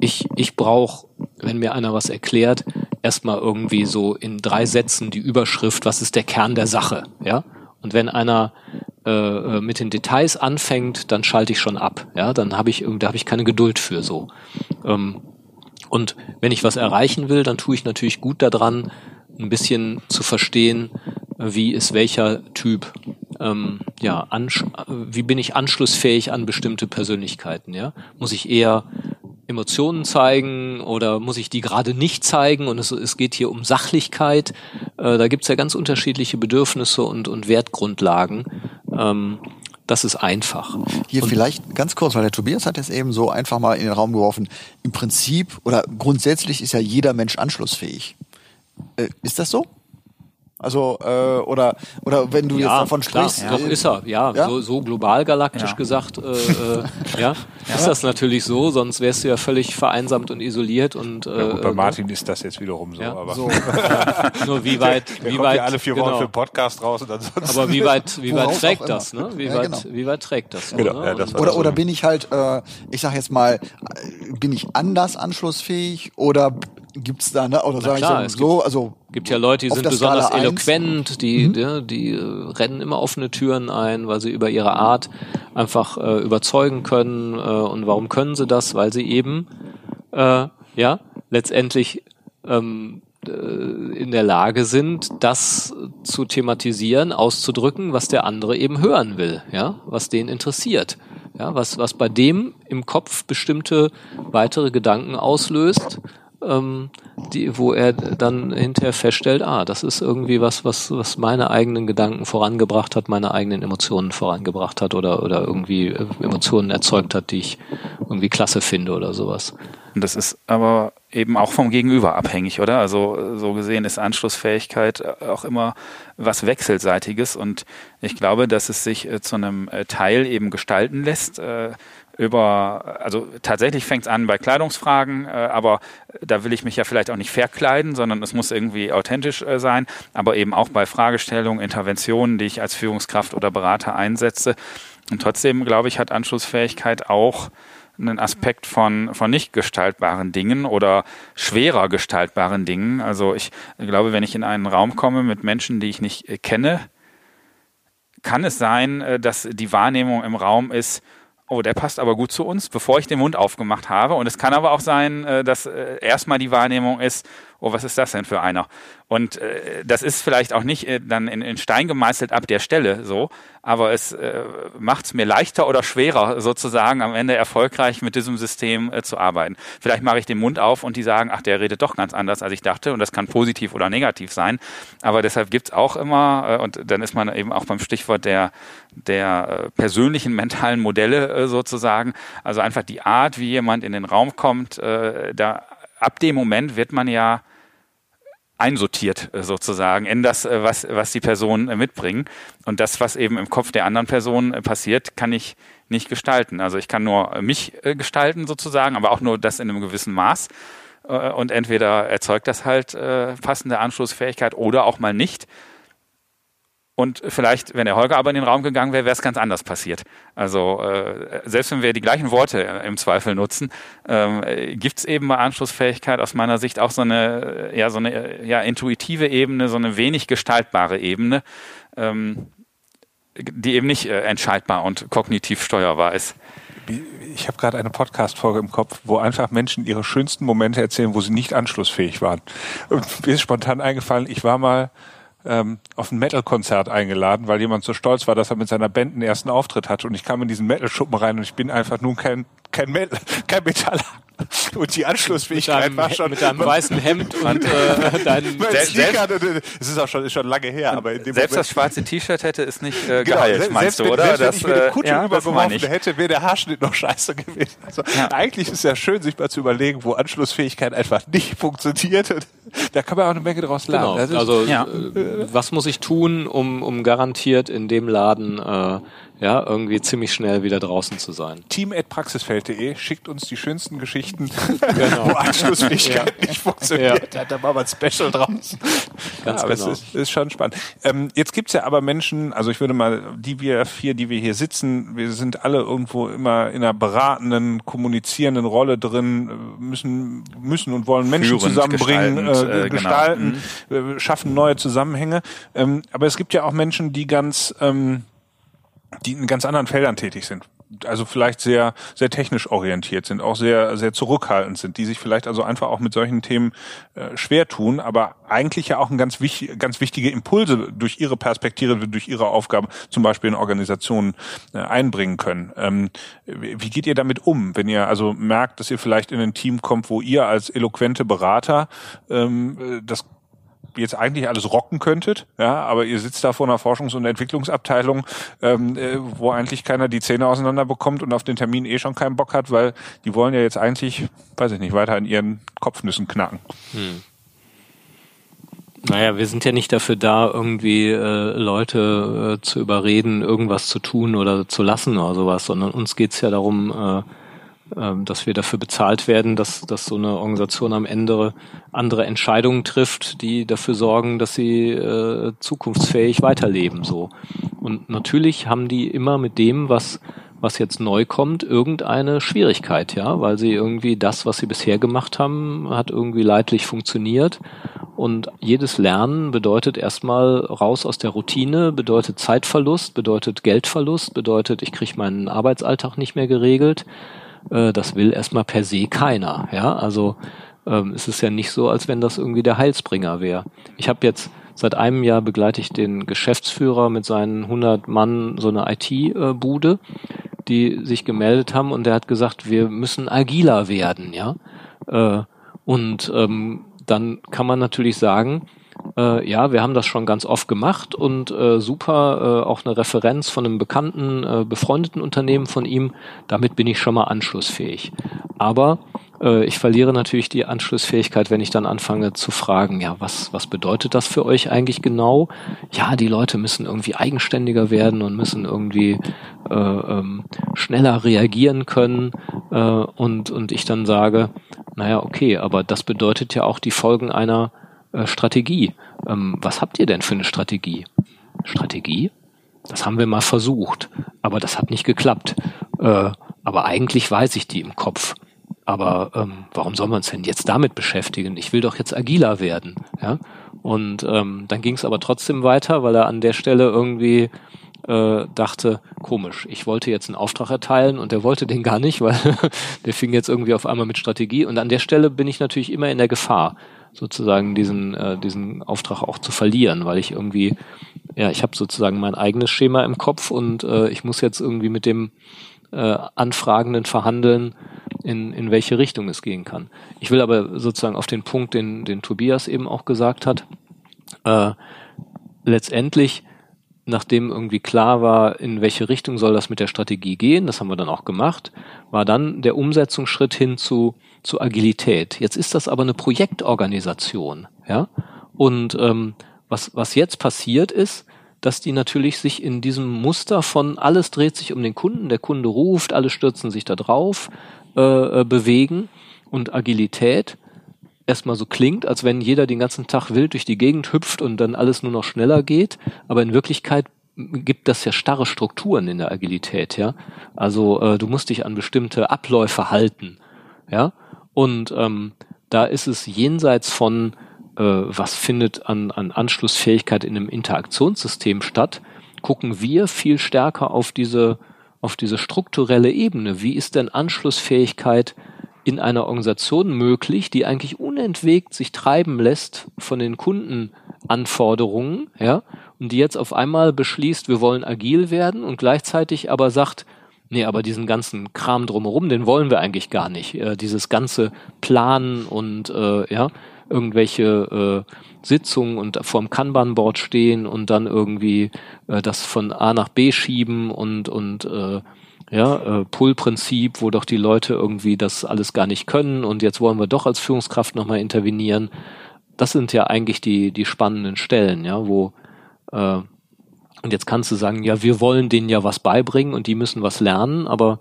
ich, ich brauche, wenn mir einer was erklärt, erstmal irgendwie so in drei Sätzen die Überschrift, was ist der Kern der Sache, ja? Und wenn einer äh, äh mit den Details anfängt, dann schalte ich schon ab, ja? Dann habe ich da habe ich keine Geduld für so. Ähm, und wenn ich was erreichen will, dann tue ich natürlich gut daran, ein bisschen zu verstehen, wie ist welcher Typ ähm, ja, wie bin ich anschlussfähig an bestimmte Persönlichkeiten, ja? Muss ich eher Emotionen zeigen oder muss ich die gerade nicht zeigen? Und es, es geht hier um Sachlichkeit. Äh, da gibt's ja ganz unterschiedliche Bedürfnisse und, und Wertgrundlagen. Ähm, das ist einfach. Hier und vielleicht ganz kurz, weil der Tobias hat es eben so einfach mal in den Raum geworfen. Im Prinzip oder grundsätzlich ist ja jeder Mensch anschlussfähig. Äh, ist das so? Also äh, oder oder wenn du ja, jetzt davon sprichst, klar, doch ist er, ja, ja? So, so global galaktisch ja. gesagt, äh, äh, ja, ist das natürlich so, sonst wärst du ja völlig vereinsamt und isoliert und äh, gut, bei äh, Martin ist das jetzt wiederum so, aber so, nur wie weit, wie weit alle vier Wochen genau. für Podcast raus und ansonsten. Aber wie weit, wie weit trägt das, ne? Wie weit, genau. wie weit trägt das? Genau. Ne? Das oder oder bin ich halt, äh, ich sag jetzt mal, äh, bin ich anders anschlussfähig oder gibt's da, ne? Oder sage ich so, so, also gibt ja Leute, die sind besonders eloquent, die, mhm. die, die äh, rennen immer offene Türen ein, weil sie über ihre Art einfach äh, überzeugen können. Äh, und warum können sie das? Weil sie eben äh, ja letztendlich ähm, äh, in der Lage sind, das zu thematisieren, auszudrücken, was der andere eben hören will, ja, was den interessiert. Ja, was, was bei dem im Kopf bestimmte weitere Gedanken auslöst, ähm, die, wo er dann hinterher feststellt, ah, das ist irgendwie was, was, was meine eigenen Gedanken vorangebracht hat, meine eigenen Emotionen vorangebracht hat oder, oder irgendwie äh, Emotionen erzeugt hat, die ich irgendwie klasse finde oder sowas. Und das ist aber eben auch vom Gegenüber abhängig, oder? Also so gesehen ist Anschlussfähigkeit auch immer was Wechselseitiges und ich glaube, dass es sich äh, zu einem äh, Teil eben gestalten lässt über, also tatsächlich fängt es an bei Kleidungsfragen, äh, aber da will ich mich ja vielleicht auch nicht verkleiden, sondern es muss irgendwie authentisch äh, sein, aber eben auch bei Fragestellungen, Interventionen, die ich als Führungskraft oder Berater einsetze. Und trotzdem, glaube ich, hat Anschlussfähigkeit auch einen Aspekt von, von nicht gestaltbaren Dingen oder schwerer gestaltbaren Dingen. Also ich glaube, wenn ich in einen Raum komme mit Menschen, die ich nicht äh, kenne, kann es sein, äh, dass die Wahrnehmung im Raum ist, oh, der passt aber gut zu uns, bevor ich den Mund aufgemacht habe. Und es kann aber auch sein, äh, dass äh, erstmal die Wahrnehmung ist, oh, was ist das denn für einer? Und äh, das ist vielleicht auch nicht äh, dann in, in Stein gemeißelt ab der Stelle so, aber es äh, macht es mir leichter oder schwerer, sozusagen am Ende erfolgreich mit diesem System äh, zu arbeiten. Vielleicht mache ich den Mund auf und die sagen, ach, der redet doch ganz anders, als ich dachte. Und das kann positiv oder negativ sein. Aber deshalb gibt's auch immer, äh, und dann ist man eben auch beim Stichwort der, der äh, persönlichen mentalen Modelle äh, sozusagen, also einfach die Art, wie jemand in den Raum kommt, äh, da ab dem Moment wird man ja einsortiert äh, sozusagen in das, äh, was, was die Personen äh, mitbringen. Und das, was eben im Kopf der anderen Person passiert, kann ich nicht gestalten. Also ich kann nur mich gestalten sozusagen, aber auch nur das in einem gewissen Maß. Und entweder erzeugt das halt passende Anschlussfähigkeit oder auch mal nicht. Und vielleicht, wenn der Holger aber in den Raum gegangen wäre, wäre es ganz anders passiert. Also äh, selbst wenn wir die gleichen Worte im Zweifel nutzen, ähm, gibt es eben bei Anschlussfähigkeit aus meiner Sicht auch so eine, ja, so eine ja, intuitive Ebene, so eine wenig gestaltbare Ebene, ähm, die eben nicht äh, entscheidbar und kognitiv steuerbar ist. Ich habe gerade eine Podcast-Folge im Kopf, wo einfach Menschen ihre schönsten Momente erzählen, wo sie nicht anschlussfähig waren. Und mir ist spontan eingefallen, ich war mal ähm, auf ein Metal-Konzert eingeladen, weil jemand so stolz war, dass er mit seiner Band einen ersten Auftritt hatte. Und ich kam in diesen Metal-Schuppen rein und ich bin einfach nun kein, kein, Metal, kein Metaller. Und die Anschlussfähigkeit einem, war schon. Mit deinem weißen Hemd und äh, deinen Sneaker, es ist auch schon, ist schon lange her, aber in dem Selbst Moment, das schwarze T-Shirt hätte es nicht äh, Genau, geheilt, meinst wenn, du, oder? Selbst wenn Das, ich mir eine äh, Kutsche ja, übergeworfen hätte, wäre der Haarschnitt noch scheiße gewesen. Also Ja. eigentlich ist es ja schön, sich mal zu überlegen, wo Anschlussfähigkeit einfach nicht funktioniert. Und da kann man auch eine Menge draus lernen. Genau. Also ja. äh, was muss ich tun, um, um garantiert in dem Laden äh, ja irgendwie ziemlich schnell wieder draußen zu sein? team.praxisfeld.de schickt uns die schönsten Geschichten, Genau. wo Anschlussfähigkeit nicht funktioniert. Da machen wir ein Special draus. Ganz ja, aber genau. es ist, ist schon spannend. Ähm, jetzt gibt's ja aber Menschen, also ich würde mal, die wir vier, die wir hier sitzen, wir sind alle irgendwo immer in einer beratenden, kommunizierenden Rolle drin, müssen, müssen und wollen Menschen Führend, zusammenbringen, äh, äh, genau. gestalten, äh, schaffen neue Zusammenhänge. Ähm, aber es gibt ja auch Menschen, die ganz ähm, die in ganz anderen Feldern tätig sind. Also vielleicht sehr, sehr technisch orientiert sind, auch sehr, sehr zurückhaltend sind, die sich vielleicht also einfach auch mit solchen Themen äh, schwer tun, aber eigentlich ja auch ein ganz, wichtig, ganz wichtige Impulse durch ihre Perspektive, durch ihre Aufgabe, zum Beispiel in Organisationen äh, einbringen können. Ähm, wie wie geht ihr damit um, wenn ihr also merkt, dass ihr vielleicht in ein Team kommt, wo ihr als eloquente Berater ähm, äh, das jetzt eigentlich alles rocken könntet, ja, aber ihr sitzt da vor einer Forschungs- und Entwicklungsabteilung, ähm, äh, wo eigentlich keiner die Zähne auseinander bekommt und auf den Termin eh schon keinen Bock hat, weil die wollen ja jetzt eigentlich, weiß ich nicht, weiter in ihren Kopfnüssen knacken. Naja, wir sind ja nicht dafür da, irgendwie äh, Leute äh, zu überreden, irgendwas zu tun oder zu lassen oder sowas, sondern uns geht's ja darum, äh, dass wir dafür bezahlt werden, dass, dass so eine Organisation am Ende andere Entscheidungen trifft, die dafür sorgen, dass sie äh, zukunftsfähig weiterleben. So. Und natürlich haben die immer mit dem, was was jetzt neu kommt, irgendeine Schwierigkeit, ja, weil sie irgendwie das, was sie bisher gemacht haben, hat irgendwie leidlich funktioniert. Und jedes Lernen bedeutet erstmal raus aus der Routine, bedeutet Zeitverlust, bedeutet Geldverlust, bedeutet, ich kriege meinen Arbeitsalltag nicht mehr geregelt. Äh, Das will erstmal per se keiner, ja. Also ähm, es ist ja nicht so, als wenn das irgendwie der Heilsbringer wäre. Ich habe jetzt seit einem Jahr begleite ich den Geschäftsführer mit seinen 100 Mann so eine IT-Bude, die sich gemeldet haben und der hat gesagt, wir müssen agiler werden, ja. Äh, Und ähm, dann kann man natürlich sagen, äh, ja, wir haben das schon ganz oft gemacht und äh, super, äh, auch eine Referenz von einem bekannten, äh, befreundeten Unternehmen von ihm, damit bin ich schon mal anschlussfähig. Aber äh, ich verliere natürlich die Anschlussfähigkeit, wenn ich dann anfange zu fragen, ja, was, was bedeutet das für euch eigentlich genau? Ja, die Leute müssen irgendwie eigenständiger werden und müssen irgendwie äh, ähm, schneller reagieren können äh, und, und ich dann sage, naja, okay, aber das bedeutet ja auch die Folgen einer äh, Strategie. Ähm, was habt ihr denn für eine Strategie? Strategie? Das haben wir mal versucht, aber das hat nicht geklappt. Äh, aber eigentlich weiß ich die im Kopf. Aber ähm, warum soll man uns denn jetzt damit beschäftigen? Ich will doch jetzt agiler werden. Ja? Und ähm, dann ging es aber trotzdem weiter, weil er an der Stelle irgendwie äh, dachte, komisch, ich wollte jetzt einen Auftrag erteilen und der wollte den gar nicht, weil der fing jetzt irgendwie auf einmal mit Strategie. Und an der Stelle bin ich natürlich immer in der Gefahr, sozusagen diesen, äh, diesen Auftrag auch zu verlieren, weil ich irgendwie, ja, ich habe sozusagen mein eigenes Schema im Kopf und äh, ich muss jetzt irgendwie mit dem äh, Anfragenden verhandeln, in, in welche Richtung es gehen kann. Ich will aber sozusagen auf den Punkt, den, den Tobias eben auch gesagt hat, äh, letztendlich, nachdem irgendwie klar war, in welche Richtung soll das mit der Strategie gehen, das haben wir dann auch gemacht, war dann der Umsetzungsschritt hin zu, zu Agilität. Jetzt ist das aber eine Projektorganisation, ja. Und ähm, was, was jetzt passiert ist, dass die natürlich sich in diesem Muster von alles dreht sich um den Kunden, der Kunde ruft, alle stürzen sich da drauf, äh, äh, bewegen und Agilität erstmal so klingt, als wenn jeder den ganzen Tag wild durch die Gegend hüpft und dann alles nur noch schneller geht, aber in Wirklichkeit gibt das ja starre Strukturen in der Agilität, ja. Also äh, du musst dich an bestimmte Abläufe halten, ja. Und ähm, da ist es jenseits von äh, was findet an, an Anschlussfähigkeit in einem Interaktionssystem statt, gucken wir viel stärker auf diese, auf diese strukturelle Ebene. Wie ist denn Anschlussfähigkeit in einer Organisation möglich, die eigentlich unentwegt sich treiben lässt von den Kundenanforderungen, ja, und die jetzt auf einmal beschließt, wir wollen agil werden und gleichzeitig aber sagt, nee, aber diesen ganzen Kram drumherum, den wollen wir eigentlich gar nicht. Äh, dieses ganze Planen und äh, ja, irgendwelche äh, Sitzungen und vorm Kanban-Board stehen und dann irgendwie äh, das von A nach B schieben und und äh, ja, äh, Pull-Prinzip, wo doch die Leute irgendwie das alles gar nicht können und jetzt wollen wir doch als Führungskraft nochmal intervenieren. Das sind ja eigentlich die, die spannenden Stellen, ja, wo äh, und jetzt kannst du sagen, ja, wir wollen denen ja was beibringen und die müssen was lernen, aber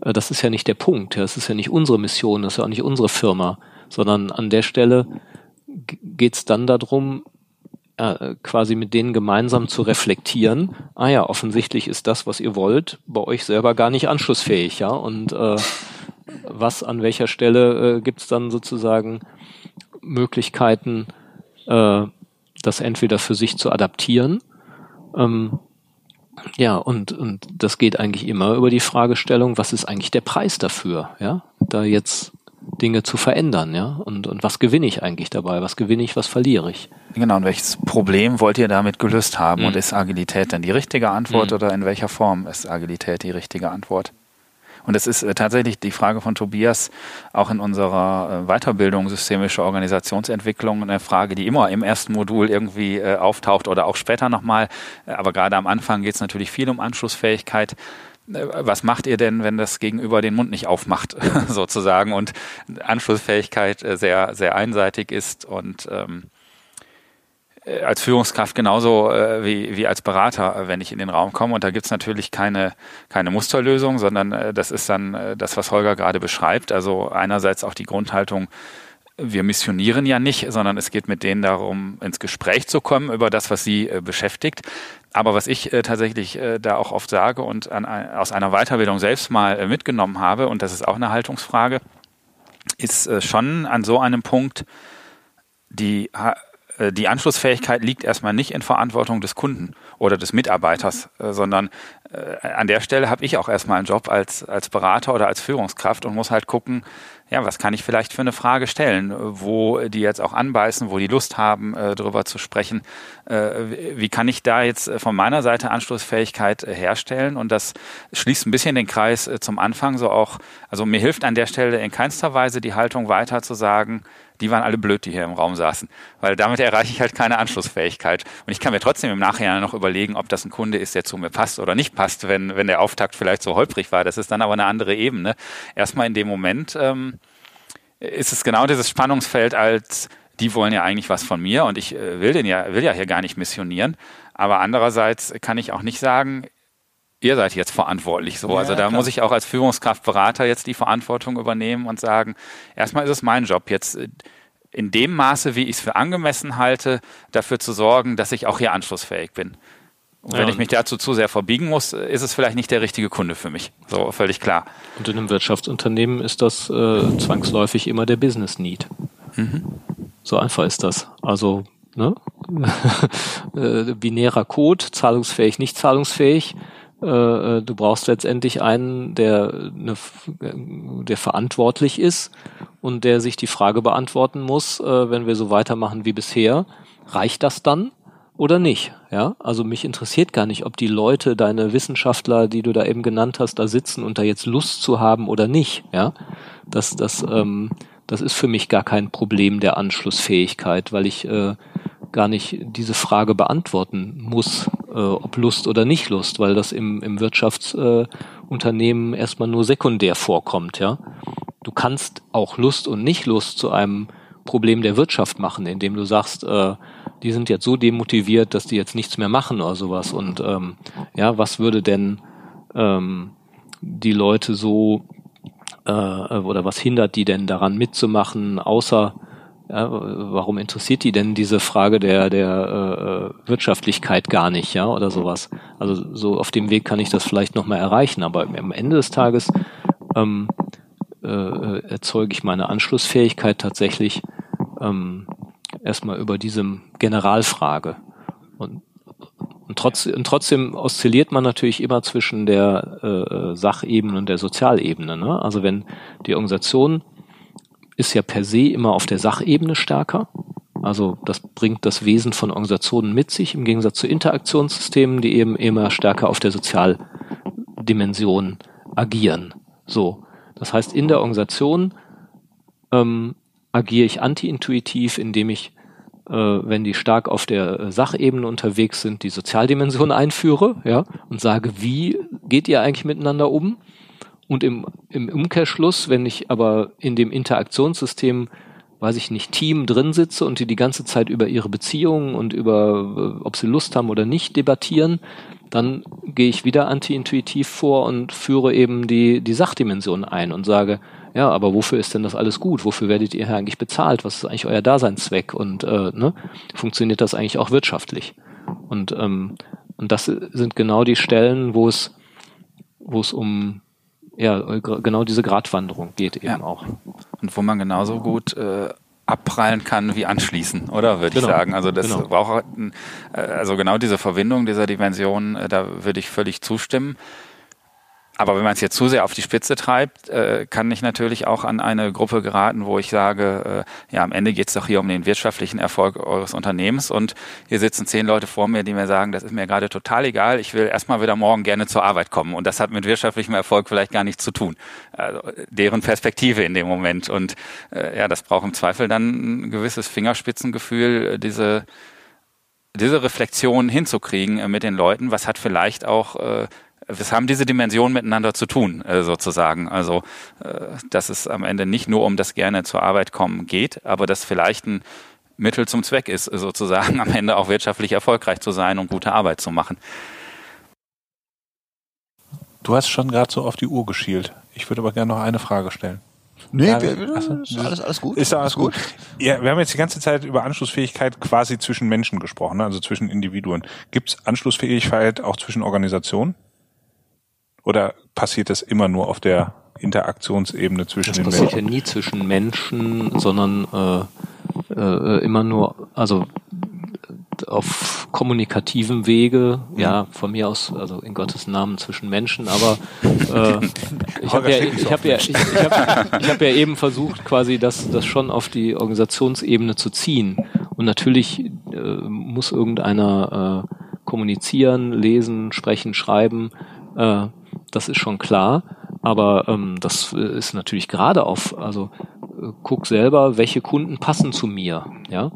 äh, das ist ja nicht der Punkt. Ja, das ist ja nicht unsere Mission, das ist ja auch nicht unsere Firma sondern an der Stelle geht es dann darum, äh, quasi mit denen gemeinsam zu reflektieren, ah ja, offensichtlich ist das, was ihr wollt, bei euch selber gar nicht anschlussfähig, ja, und äh, was an welcher Stelle äh, gibt es dann sozusagen Möglichkeiten, äh, das entweder für sich zu adaptieren, ähm, ja, und, und das geht eigentlich immer über die Fragestellung, was ist eigentlich der Preis dafür, ja, da jetzt Dinge zu verändern, ja? Und, und was gewinne ich eigentlich dabei? Was gewinne ich, was verliere ich? Genau, und welches Problem wollt ihr damit gelöst haben? Mhm. Und ist Agilität denn die richtige Antwort mhm. oder in welcher Form ist Agilität die richtige Antwort? Und es ist äh, tatsächlich die Frage von Tobias auch in unserer äh, Weiterbildung systemische Organisationsentwicklung eine Frage, die immer im ersten Modul irgendwie äh, auftaucht oder auch später nochmal. Aber gerade am Anfang geht es natürlich viel um Anschlussfähigkeit. Äh, was macht ihr denn, wenn das Gegenüber den Mund nicht aufmacht, sozusagen, und Anschlussfähigkeit äh, sehr, sehr einseitig ist und ähm, äh, als Führungskraft genauso äh, wie, wie als Berater, wenn ich in den Raum komme. Und da gibt's natürlich keine, keine Musterlösung, sondern äh, das ist dann äh, das, was Holger gerade beschreibt. Also einerseits auch die Grundhaltung, wir missionieren ja nicht, sondern es geht mit denen darum, ins Gespräch zu kommen über das, was sie äh, beschäftigt. Aber was ich äh, tatsächlich äh, da auch oft sage und an, aus einer Weiterbildung selbst mal äh, mitgenommen habe, und das ist auch eine Haltungsfrage, ist äh, schon an so einem Punkt, die, äh, die Anschlussfähigkeit liegt erstmal nicht in Verantwortung des Kunden oder des Mitarbeiters, äh, sondern an der Stelle habe ich auch erstmal einen Job als, als Berater oder als Führungskraft und muss halt gucken, ja, was kann ich vielleicht für eine Frage stellen, wo die jetzt auch anbeißen, wo die Lust haben, äh, darüber zu sprechen. Äh, wie kann ich da jetzt von meiner Seite Anschlussfähigkeit äh, herstellen? Und das schließt ein bisschen den Kreis äh, zum Anfang so auch. Also mir hilft an der Stelle in keinster Weise die Haltung weiter zu sagen, die waren alle blöd, die hier im Raum saßen. Weil damit erreiche ich halt keine Anschlussfähigkeit. Und ich kann mir trotzdem im Nachhinein noch überlegen, ob das ein Kunde ist, der zu mir passt oder nicht passt, wenn, wenn der Auftakt vielleicht so holprig war. Das ist dann aber eine andere Ebene. Erstmal in dem Moment ähm, ist es genau dieses Spannungsfeld als die wollen ja eigentlich was von mir und ich äh, will den ja, will ja hier gar nicht missionieren. Aber andererseits kann ich auch nicht sagen, ihr seid jetzt verantwortlich so. Ja, also da klar. muss ich auch als Führungskraft, Berater jetzt die Verantwortung übernehmen und sagen, erstmal ist es mein Job, jetzt äh, in dem Maße, wie ich es für angemessen halte, dafür zu sorgen, dass ich auch hier anschlussfähig bin. Und wenn ja, ich mich dazu zu sehr verbiegen muss, ist es vielleicht nicht der richtige Kunde für mich. So, völlig klar. Und in einem Wirtschaftsunternehmen ist das äh, zwangsläufig immer der Business Need. Mhm. So einfach ist das. Also, ne? äh, binärer Code, zahlungsfähig, nicht zahlungsfähig. Äh, du brauchst letztendlich einen, der, ne, der verantwortlich ist und der sich die Frage beantworten muss, äh, wenn wir so weitermachen wie bisher, reicht das dann oder nicht? Ja, also mich interessiert gar nicht, ob die Leute, deine Wissenschaftler, die du da eben genannt hast, da sitzen und da jetzt Lust zu haben oder nicht. Ja, das, das, ähm, das ist für mich gar kein Problem der Anschlussfähigkeit, weil ich äh, gar nicht diese Frage beantworten muss, äh, ob Lust oder nicht Lust, weil das im, im Wirtschaftsunternehmen äh, erstmal nur sekundär vorkommt, ja. Du kannst auch Lust und Nicht-Lust zu einem Problem der Wirtschaft machen, indem du sagst, äh, die sind jetzt so demotiviert, dass die jetzt nichts mehr machen oder sowas. Und ähm, ja, was würde denn ähm, die Leute so äh, oder was hindert die denn daran mitzumachen, außer ja, warum interessiert die denn diese Frage der, der äh, Wirtschaftlichkeit gar nicht, ja, oder sowas? Also so auf dem Weg kann ich das vielleicht nochmal erreichen, aber am Ende des Tages ähm, äh, erzeuge ich meine Anschlussfähigkeit tatsächlich ähm, erstmal über diese Generalfrage. Und, und, trotz, und trotzdem oszilliert man natürlich immer zwischen der äh, Sachebene und der Sozialebene. Ne? Also wenn die Organisation ist ja per se immer auf der Sachebene stärker. Also das bringt das Wesen von Organisationen mit sich, im Gegensatz zu Interaktionssystemen, die eben immer stärker auf der Sozialdimension agieren. So. Das heißt, in der Organisation ähm, agiere ich anti-intuitiv, indem ich, äh, wenn die stark auf der Sachebene unterwegs sind, die Sozialdimension einführe, ja, und sage, wie geht ihr eigentlich miteinander um? Und im, im Umkehrschluss, wenn ich aber in dem Interaktionssystem, weiß ich nicht, Team drin sitze und die die ganze Zeit über ihre Beziehungen und über, äh, ob sie Lust haben oder nicht debattieren, dann gehe ich wieder anti-intuitiv vor und führe eben die, die Sachdimension ein und sage, ja, aber wofür ist denn das alles gut? Wofür werdet ihr eigentlich bezahlt? Was ist eigentlich euer Daseinszweck? Und äh, ne, funktioniert das eigentlich auch wirtschaftlich? Und, ähm, und das sind genau die Stellen, wo es, wo es um ja, genau diese Gratwanderung geht eben ja. auch. Und wo man genauso gut äh, abprallen kann wie anschließen, oder würde genau. ich sagen. Also das genau. braucht äh, also genau diese Verbindung dieser Dimension, äh, da würde ich völlig zustimmen. Aber wenn man es jetzt zu sehr auf die Spitze treibt, äh, kann ich natürlich auch an eine Gruppe geraten, wo ich sage, äh, ja, am Ende geht es doch hier um den wirtschaftlichen Erfolg eures Unternehmens. Und hier sitzen zehn Leute vor mir, die mir sagen, das ist mir gerade total egal, ich will erstmal wieder morgen gerne zur Arbeit kommen. Und das hat mit wirtschaftlichem Erfolg vielleicht gar nichts zu tun. Also deren Perspektive in dem Moment. Und äh, ja, das braucht im Zweifel dann ein gewisses Fingerspitzengefühl, diese diese Reflexion hinzukriegen äh, mit den Leuten, was hat vielleicht auch äh, was haben diese Dimensionen miteinander zu tun, äh, sozusagen. Also, äh, dass es am Ende nicht nur um das gerne zur Arbeit kommen geht, aber dass vielleicht ein Mittel zum Zweck ist, sozusagen am Ende auch wirtschaftlich erfolgreich zu sein und gute Arbeit zu machen. Du hast schon gerade so auf die Uhr geschielt. Ich würde aber gerne noch eine Frage stellen. Nee, ja, wir, achso, ist alles, alles gut. Ist alles gut? Ja, wir haben jetzt die ganze Zeit über Anschlussfähigkeit quasi zwischen Menschen gesprochen, ne? also zwischen Individuen. Gibt es Anschlussfähigkeit auch zwischen Organisationen? Oder passiert das immer nur auf der Interaktionsebene zwischen das den Menschen? Das passiert ja nie zwischen Menschen, sondern äh, äh, immer nur, also auf kommunikativem Wege, ja, von mir aus, also in Gottes Namen zwischen Menschen, aber äh, ich habe ja, ich hab ja, ich, ich hab, ich hab ja eben versucht, quasi das, das schon auf die Organisationsebene zu ziehen. Und natürlich äh, muss irgendeiner äh, kommunizieren, lesen, sprechen, schreiben. Äh, das ist schon klar. Aber ähm, das ist natürlich gerade auf, also äh, guck selber, welche Kunden passen zu mir, ja.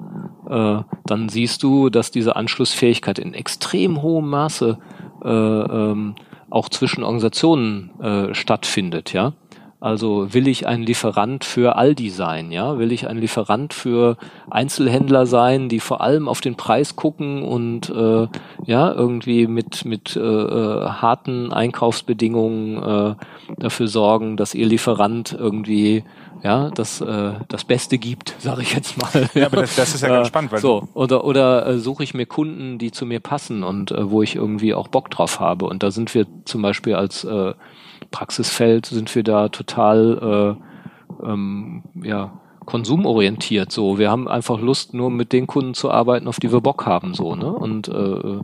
Äh, dann siehst du, dass diese Anschlussfähigkeit in extrem hohem Maße äh, ähm, auch zwischen Organisationen äh, stattfindet, ja. Also will ich ein Lieferant für Aldi sein, ja? Will ich ein Lieferant für Einzelhändler sein, die vor allem auf den Preis gucken und äh, ja irgendwie mit mit äh, äh, harten Einkaufsbedingungen äh, dafür sorgen, dass ihr Lieferant irgendwie ja das äh, das Beste gibt, sage ich jetzt mal. Ja, aber das, das ist ja ganz spannend, weil so oder oder äh, suche ich mir Kunden, die zu mir passen und äh, wo ich irgendwie auch Bock drauf habe. Und da sind wir zum Beispiel als äh, Praxisfeld sind wir da total äh, ähm, ja, konsumorientiert. So, wir haben einfach Lust, nur mit den Kunden zu arbeiten, auf die wir Bock haben. So, ne? Und äh,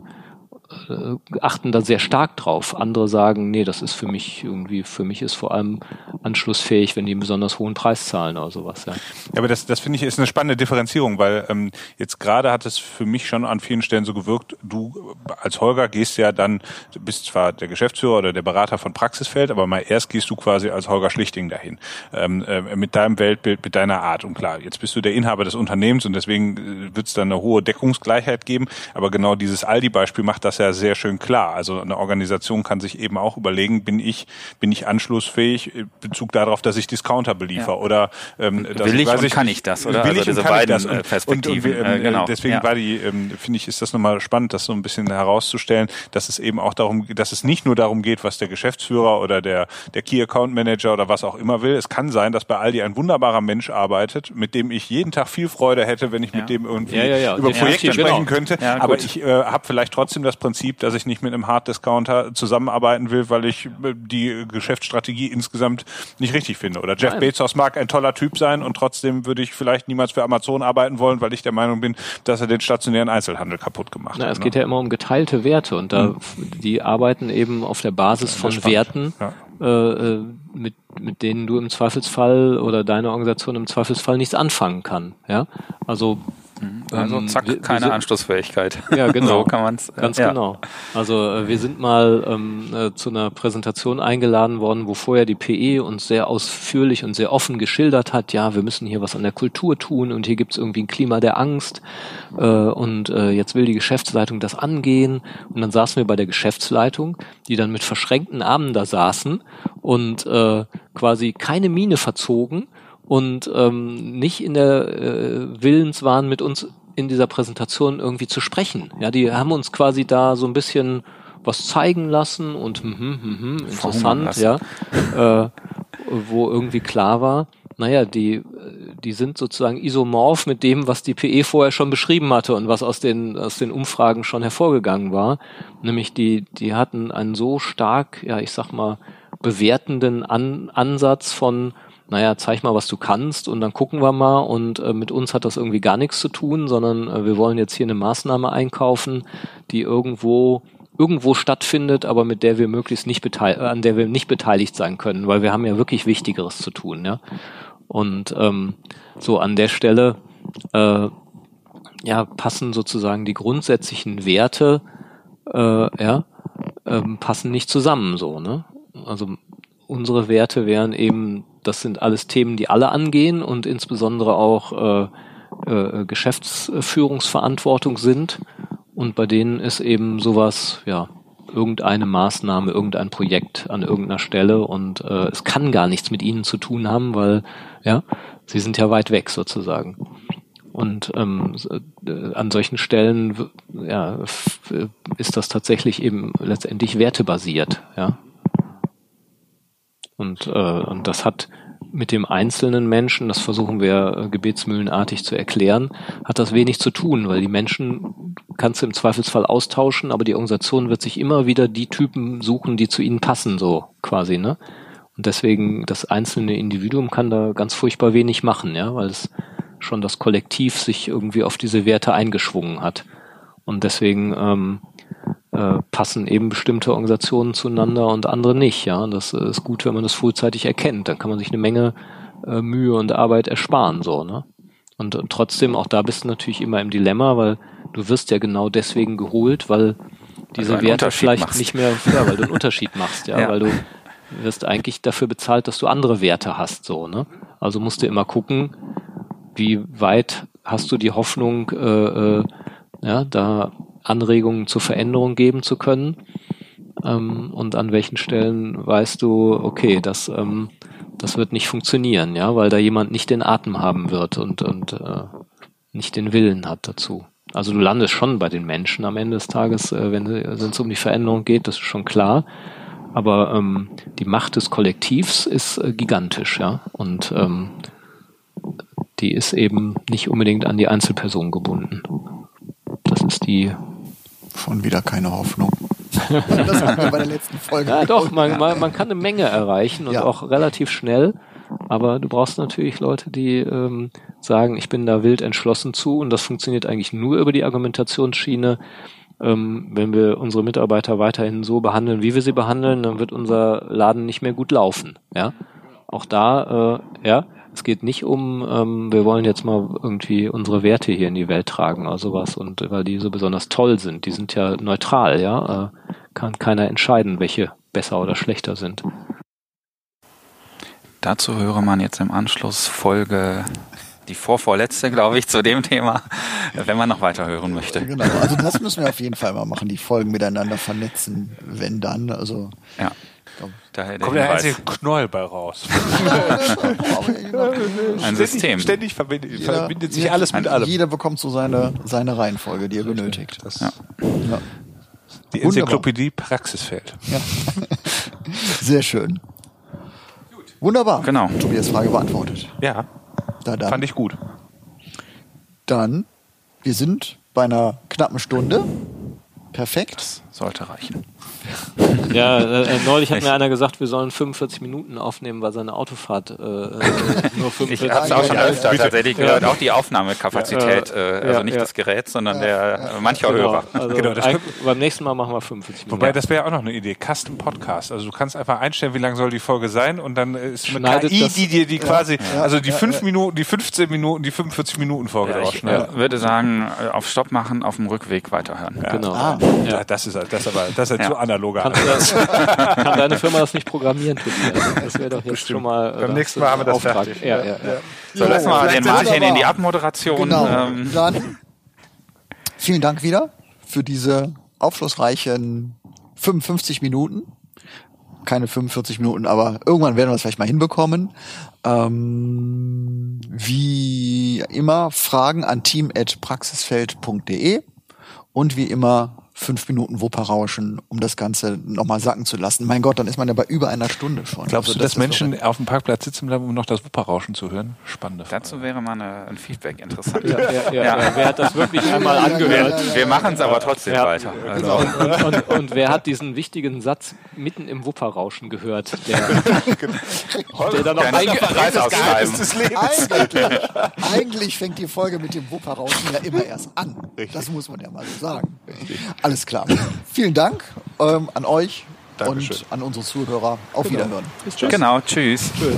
achten da sehr stark drauf. Andere sagen, nee, das ist für mich irgendwie, für mich ist vor allem anschlussfähig, wenn die einen besonders hohen Preis zahlen oder sowas. Ja, ja aber das, das finde ich ist eine spannende Differenzierung, weil ähm, jetzt gerade hat es für mich schon an vielen Stellen so gewirkt, du als Holger gehst ja dann, du bist zwar der Geschäftsführer oder der Berater von Praxisfeld, aber mal erst gehst du quasi als Holger Schlichting dahin. Ähm, äh, mit deinem Weltbild, mit deiner Art. Und klar, jetzt bist du der Inhaber des Unternehmens und deswegen äh, wird es dann eine hohe Deckungsgleichheit geben. Aber genau dieses Aldi-Beispiel macht das ja sehr schön klar. Also eine Organisation kann sich eben auch überlegen, bin ich, bin ich anschlussfähig in Bezug darauf, dass ich Discounter beliefer ja. oder ähm, will ich, und ich kann ich das oder will also ich diese beiden das. Und, äh, Perspektiven. Und, und, ähm, genau. Deswegen ja. war die, ähm, finde ich, ist das nochmal spannend, das so ein bisschen herauszustellen, dass es eben auch darum, dass es nicht nur darum geht, was der Geschäftsführer oder der der Key Account Manager oder was auch immer will. Es kann sein, dass bei Aldi ein wunderbarer Mensch arbeitet, mit dem ich jeden Tag viel Freude hätte, wenn ich ja. mit dem irgendwie ja, über Projekte sprechen genau. könnte. aber ich äh, habe vielleicht trotzdem das Prinzip, dass ich nicht mit einem Hard Discounter zusammenarbeiten will, weil ich äh, die Geschäftsstrategie insgesamt nicht richtig finde. Oder Jeff Nein. Bezos mag ein toller Typ sein und trotzdem würde ich vielleicht niemals für Amazon arbeiten wollen, weil ich der Meinung bin, dass er den stationären Einzelhandel kaputt gemacht Na, hat. Es ne? geht ja immer um geteilte Werte und da mhm. die arbeiten eben auf der Basis von Werten, ja. Äh, äh, mit, mit denen du im Zweifelsfall oder deine Organisation im Zweifelsfall nichts anfangen kann. Ja, also. Also ähm, zack, keine sind, Anschlussfähigkeit. Ja, genau. so kann man's. Äh, Ganz ja. genau. Also äh, wir sind mal ähm, äh, zu einer Präsentation eingeladen worden, wo vorher die PE uns sehr ausführlich und sehr offen geschildert hat, ja, wir müssen hier was an der Kultur tun und hier gibt's irgendwie ein Klima der Angst äh, und äh, jetzt will die Geschäftsleitung das angehen und dann saßen wir bei der Geschäftsleitung, die dann mit verschränkten Armen da saßen und äh, quasi keine Miene verzogen und ähm, nicht in der äh, Willens waren, mit uns in dieser Präsentation irgendwie zu sprechen. Ja, die haben uns quasi da so ein bisschen was zeigen lassen und hm, hm, hm, hm, interessant, ja, äh, wo irgendwie klar war, naja, die, die sind sozusagen isomorph mit dem, was die PE vorher schon beschrieben hatte und was aus den, aus den Umfragen schon hervorgegangen war. Nämlich die, die hatten einen so stark, ja, ich sag mal, bewertenden An Ansatz von, naja, zeig mal, was du kannst und dann gucken wir mal und äh, mit uns hat das irgendwie gar nichts zu tun, sondern äh, wir wollen jetzt hier eine Maßnahme einkaufen, die irgendwo irgendwo stattfindet, aber mit der wir möglichst nicht beteiligt, an der wir nicht beteiligt sein können, weil wir haben ja wirklich Wichtigeres zu tun, ja. Und ähm, so an der Stelle äh, ja passen sozusagen die grundsätzlichen Werte äh, ja ähm, passen nicht zusammen so ne also unsere Werte wären eben das sind alles Themen, die alle angehen und insbesondere auch äh, äh, Geschäftsführungsverantwortung sind. Und bei denen ist eben sowas, ja, irgendeine Maßnahme, irgendein Projekt an irgendeiner Stelle und äh, es kann gar nichts mit ihnen zu tun haben, weil ja, sie sind ja weit weg sozusagen. Und ähm, äh, an solchen Stellen ja, ist das tatsächlich eben letztendlich wertebasiert, ja. Und, äh, und das hat mit dem einzelnen Menschen, das versuchen wir äh, gebetsmühlenartig zu erklären, hat das wenig zu tun, weil die Menschen kannst du im Zweifelsfall austauschen, aber die Organisation wird sich immer wieder die Typen suchen, die zu ihnen passen, so quasi, ne? Und deswegen, das einzelne Individuum kann da ganz furchtbar wenig machen, ja, weil es schon das Kollektiv sich irgendwie auf diese Werte eingeschwungen hat. Und deswegen ähm, äh, passen eben bestimmte Organisationen zueinander und andere nicht. Ja, das ist gut, wenn man das frühzeitig erkennt. Dann kann man sich eine Menge äh, Mühe und Arbeit ersparen. So, ne? Und, und trotzdem, auch da bist du natürlich immer im Dilemma, weil du wirst ja genau deswegen geholt, weil diese Werte vielleicht machst. nicht mehr, ja, weil du einen Unterschied machst, ja, ja, weil du wirst eigentlich dafür bezahlt, dass du andere Werte hast, so, ne? Also musst du immer gucken, wie weit hast du die Hoffnung, äh, äh, ja, da Anregungen zur Veränderung geben zu können. Ähm, und an welchen Stellen weißt du, okay, das, ähm, das wird nicht funktionieren, ja, weil da jemand nicht den Atem haben wird und, und äh, nicht den Willen hat dazu. Also du landest schon bei den Menschen am Ende des Tages, äh, wenn es um die Veränderung geht, das ist schon klar. Aber ähm, die Macht des Kollektivs ist äh, gigantisch, ja. Und ähm, die ist eben nicht unbedingt an die Einzelperson gebunden. Das ist die Schon wieder keine Hoffnung. das hatten wir bei der letzten Folge. Ja, doch, man, man, man kann eine Menge erreichen und ja. auch relativ schnell. Aber du brauchst natürlich Leute, die ähm, sagen, ich bin da wild entschlossen zu und das funktioniert eigentlich nur über die Argumentationsschiene, ähm, wenn wir unsere Mitarbeiter weiterhin so behandeln, wie wir sie behandeln, dann wird unser Laden nicht mehr gut laufen. Ja, auch da, äh, ja, es geht nicht um, ähm, wir wollen jetzt mal irgendwie unsere Werte hier in die Welt tragen oder sowas und weil die so besonders toll sind, die sind ja neutral, ja, äh, kann keiner entscheiden, welche besser oder schlechter sind. Dazu höre man jetzt im Anschluss Folge die vorvorletzte, glaube ich, zu dem Thema, wenn man noch weiter hören möchte. Genau, also das müssen wir auf jeden Fall mal machen, die Folgen miteinander vernetzen, wenn dann. Also ja. Daher Kommt der einzige Knoll bei raus. Ein System. Ständig verbindet, jeder, verbindet sich alles mit allem. Jeder bekommt so seine, seine Reihenfolge, die er benötigt. Das, ja. Ja. Die Enzyklopädie Praxisfeld. Ja. Sehr schön. Wunderbar. Genau. Tobias Frage beantwortet. Ja. Da dann. Fand ich gut. Dann, wir sind bei einer knappen Stunde. Perfekt. Das sollte reichen. Ja, äh, äh neulich hat mir einer gesagt, wir sollen 45 Minuten aufnehmen, weil seine Autofahrt äh, äh nur 45 Ich habe es auch schon öfter tatsächlich gehört, ja. auch die Aufnahmekapazität, äh, also ja, nicht ja. das Gerät, sondern der mancher genau. Hörer. Also genau, beim nächsten Mal machen wir 45 Minuten. Wobei, das wäre auch noch eine Idee, Custom Podcast. Also du kannst einfach einstellen, wie lang soll die Folge sein und dann ist eine KI, die dir die quasi, also die 5 Minuten, die 15 Minuten, die 45 Minute Folge ja, Ich würde sagen, auf Stopp machen, auf dem Rückweg weiterhören. Genau. Ah, das ist das aber das ist zu analoger. Kann deine Firma das nicht programmieren, Tobias? Das wäre doch jetzt Bestimmt. schon mal. Äh, Beim nächsten Mal haben wir das Auftrag. fertig. Ja, ja, ja. So, lass mal den Martin in die Abmoderation. Genau. Ähm. Dann vielen Dank wieder für diese aufschlussreichen 55 Minuten. Keine 45 Minuten, aber irgendwann werden wir es vielleicht mal hinbekommen. Ähm, wie immer Fragen an team@praxisfeld.de und wie immer fünf Minuten Wupperrauschen, um das Ganze nochmal sacken zu lassen. Mein Gott, dann ist man ja bei über einer Stunde schon. Glaubst also, du, dass Menschen auf dem Parkplatz sitzen bleiben, um noch das Wupperrauschen zu hören? Spannende Frage. Dazu wäre mal eine, ein Feedback interessant. Ja, ja, ja, ja, Wer hat das wirklich einmal angehört? Wir machen es aber trotzdem weiter. Also. Und, und, und, wer hat diesen wichtigen Satz mitten im Wupperrauschen gehört? Der, der dann noch eingereiht des Lebens. Eigentlich, eigentlich fängt die Folge mit dem Wupperrauschen ja immer erst an. Richtig. Das muss man ja mal so sagen. Richtig. Alles klar. Vielen Dank ähm, an euch Dankeschön. und an unsere Zuhörer. Auf genau. Wiederhören. Bis Genau, tschüss. Tschüss.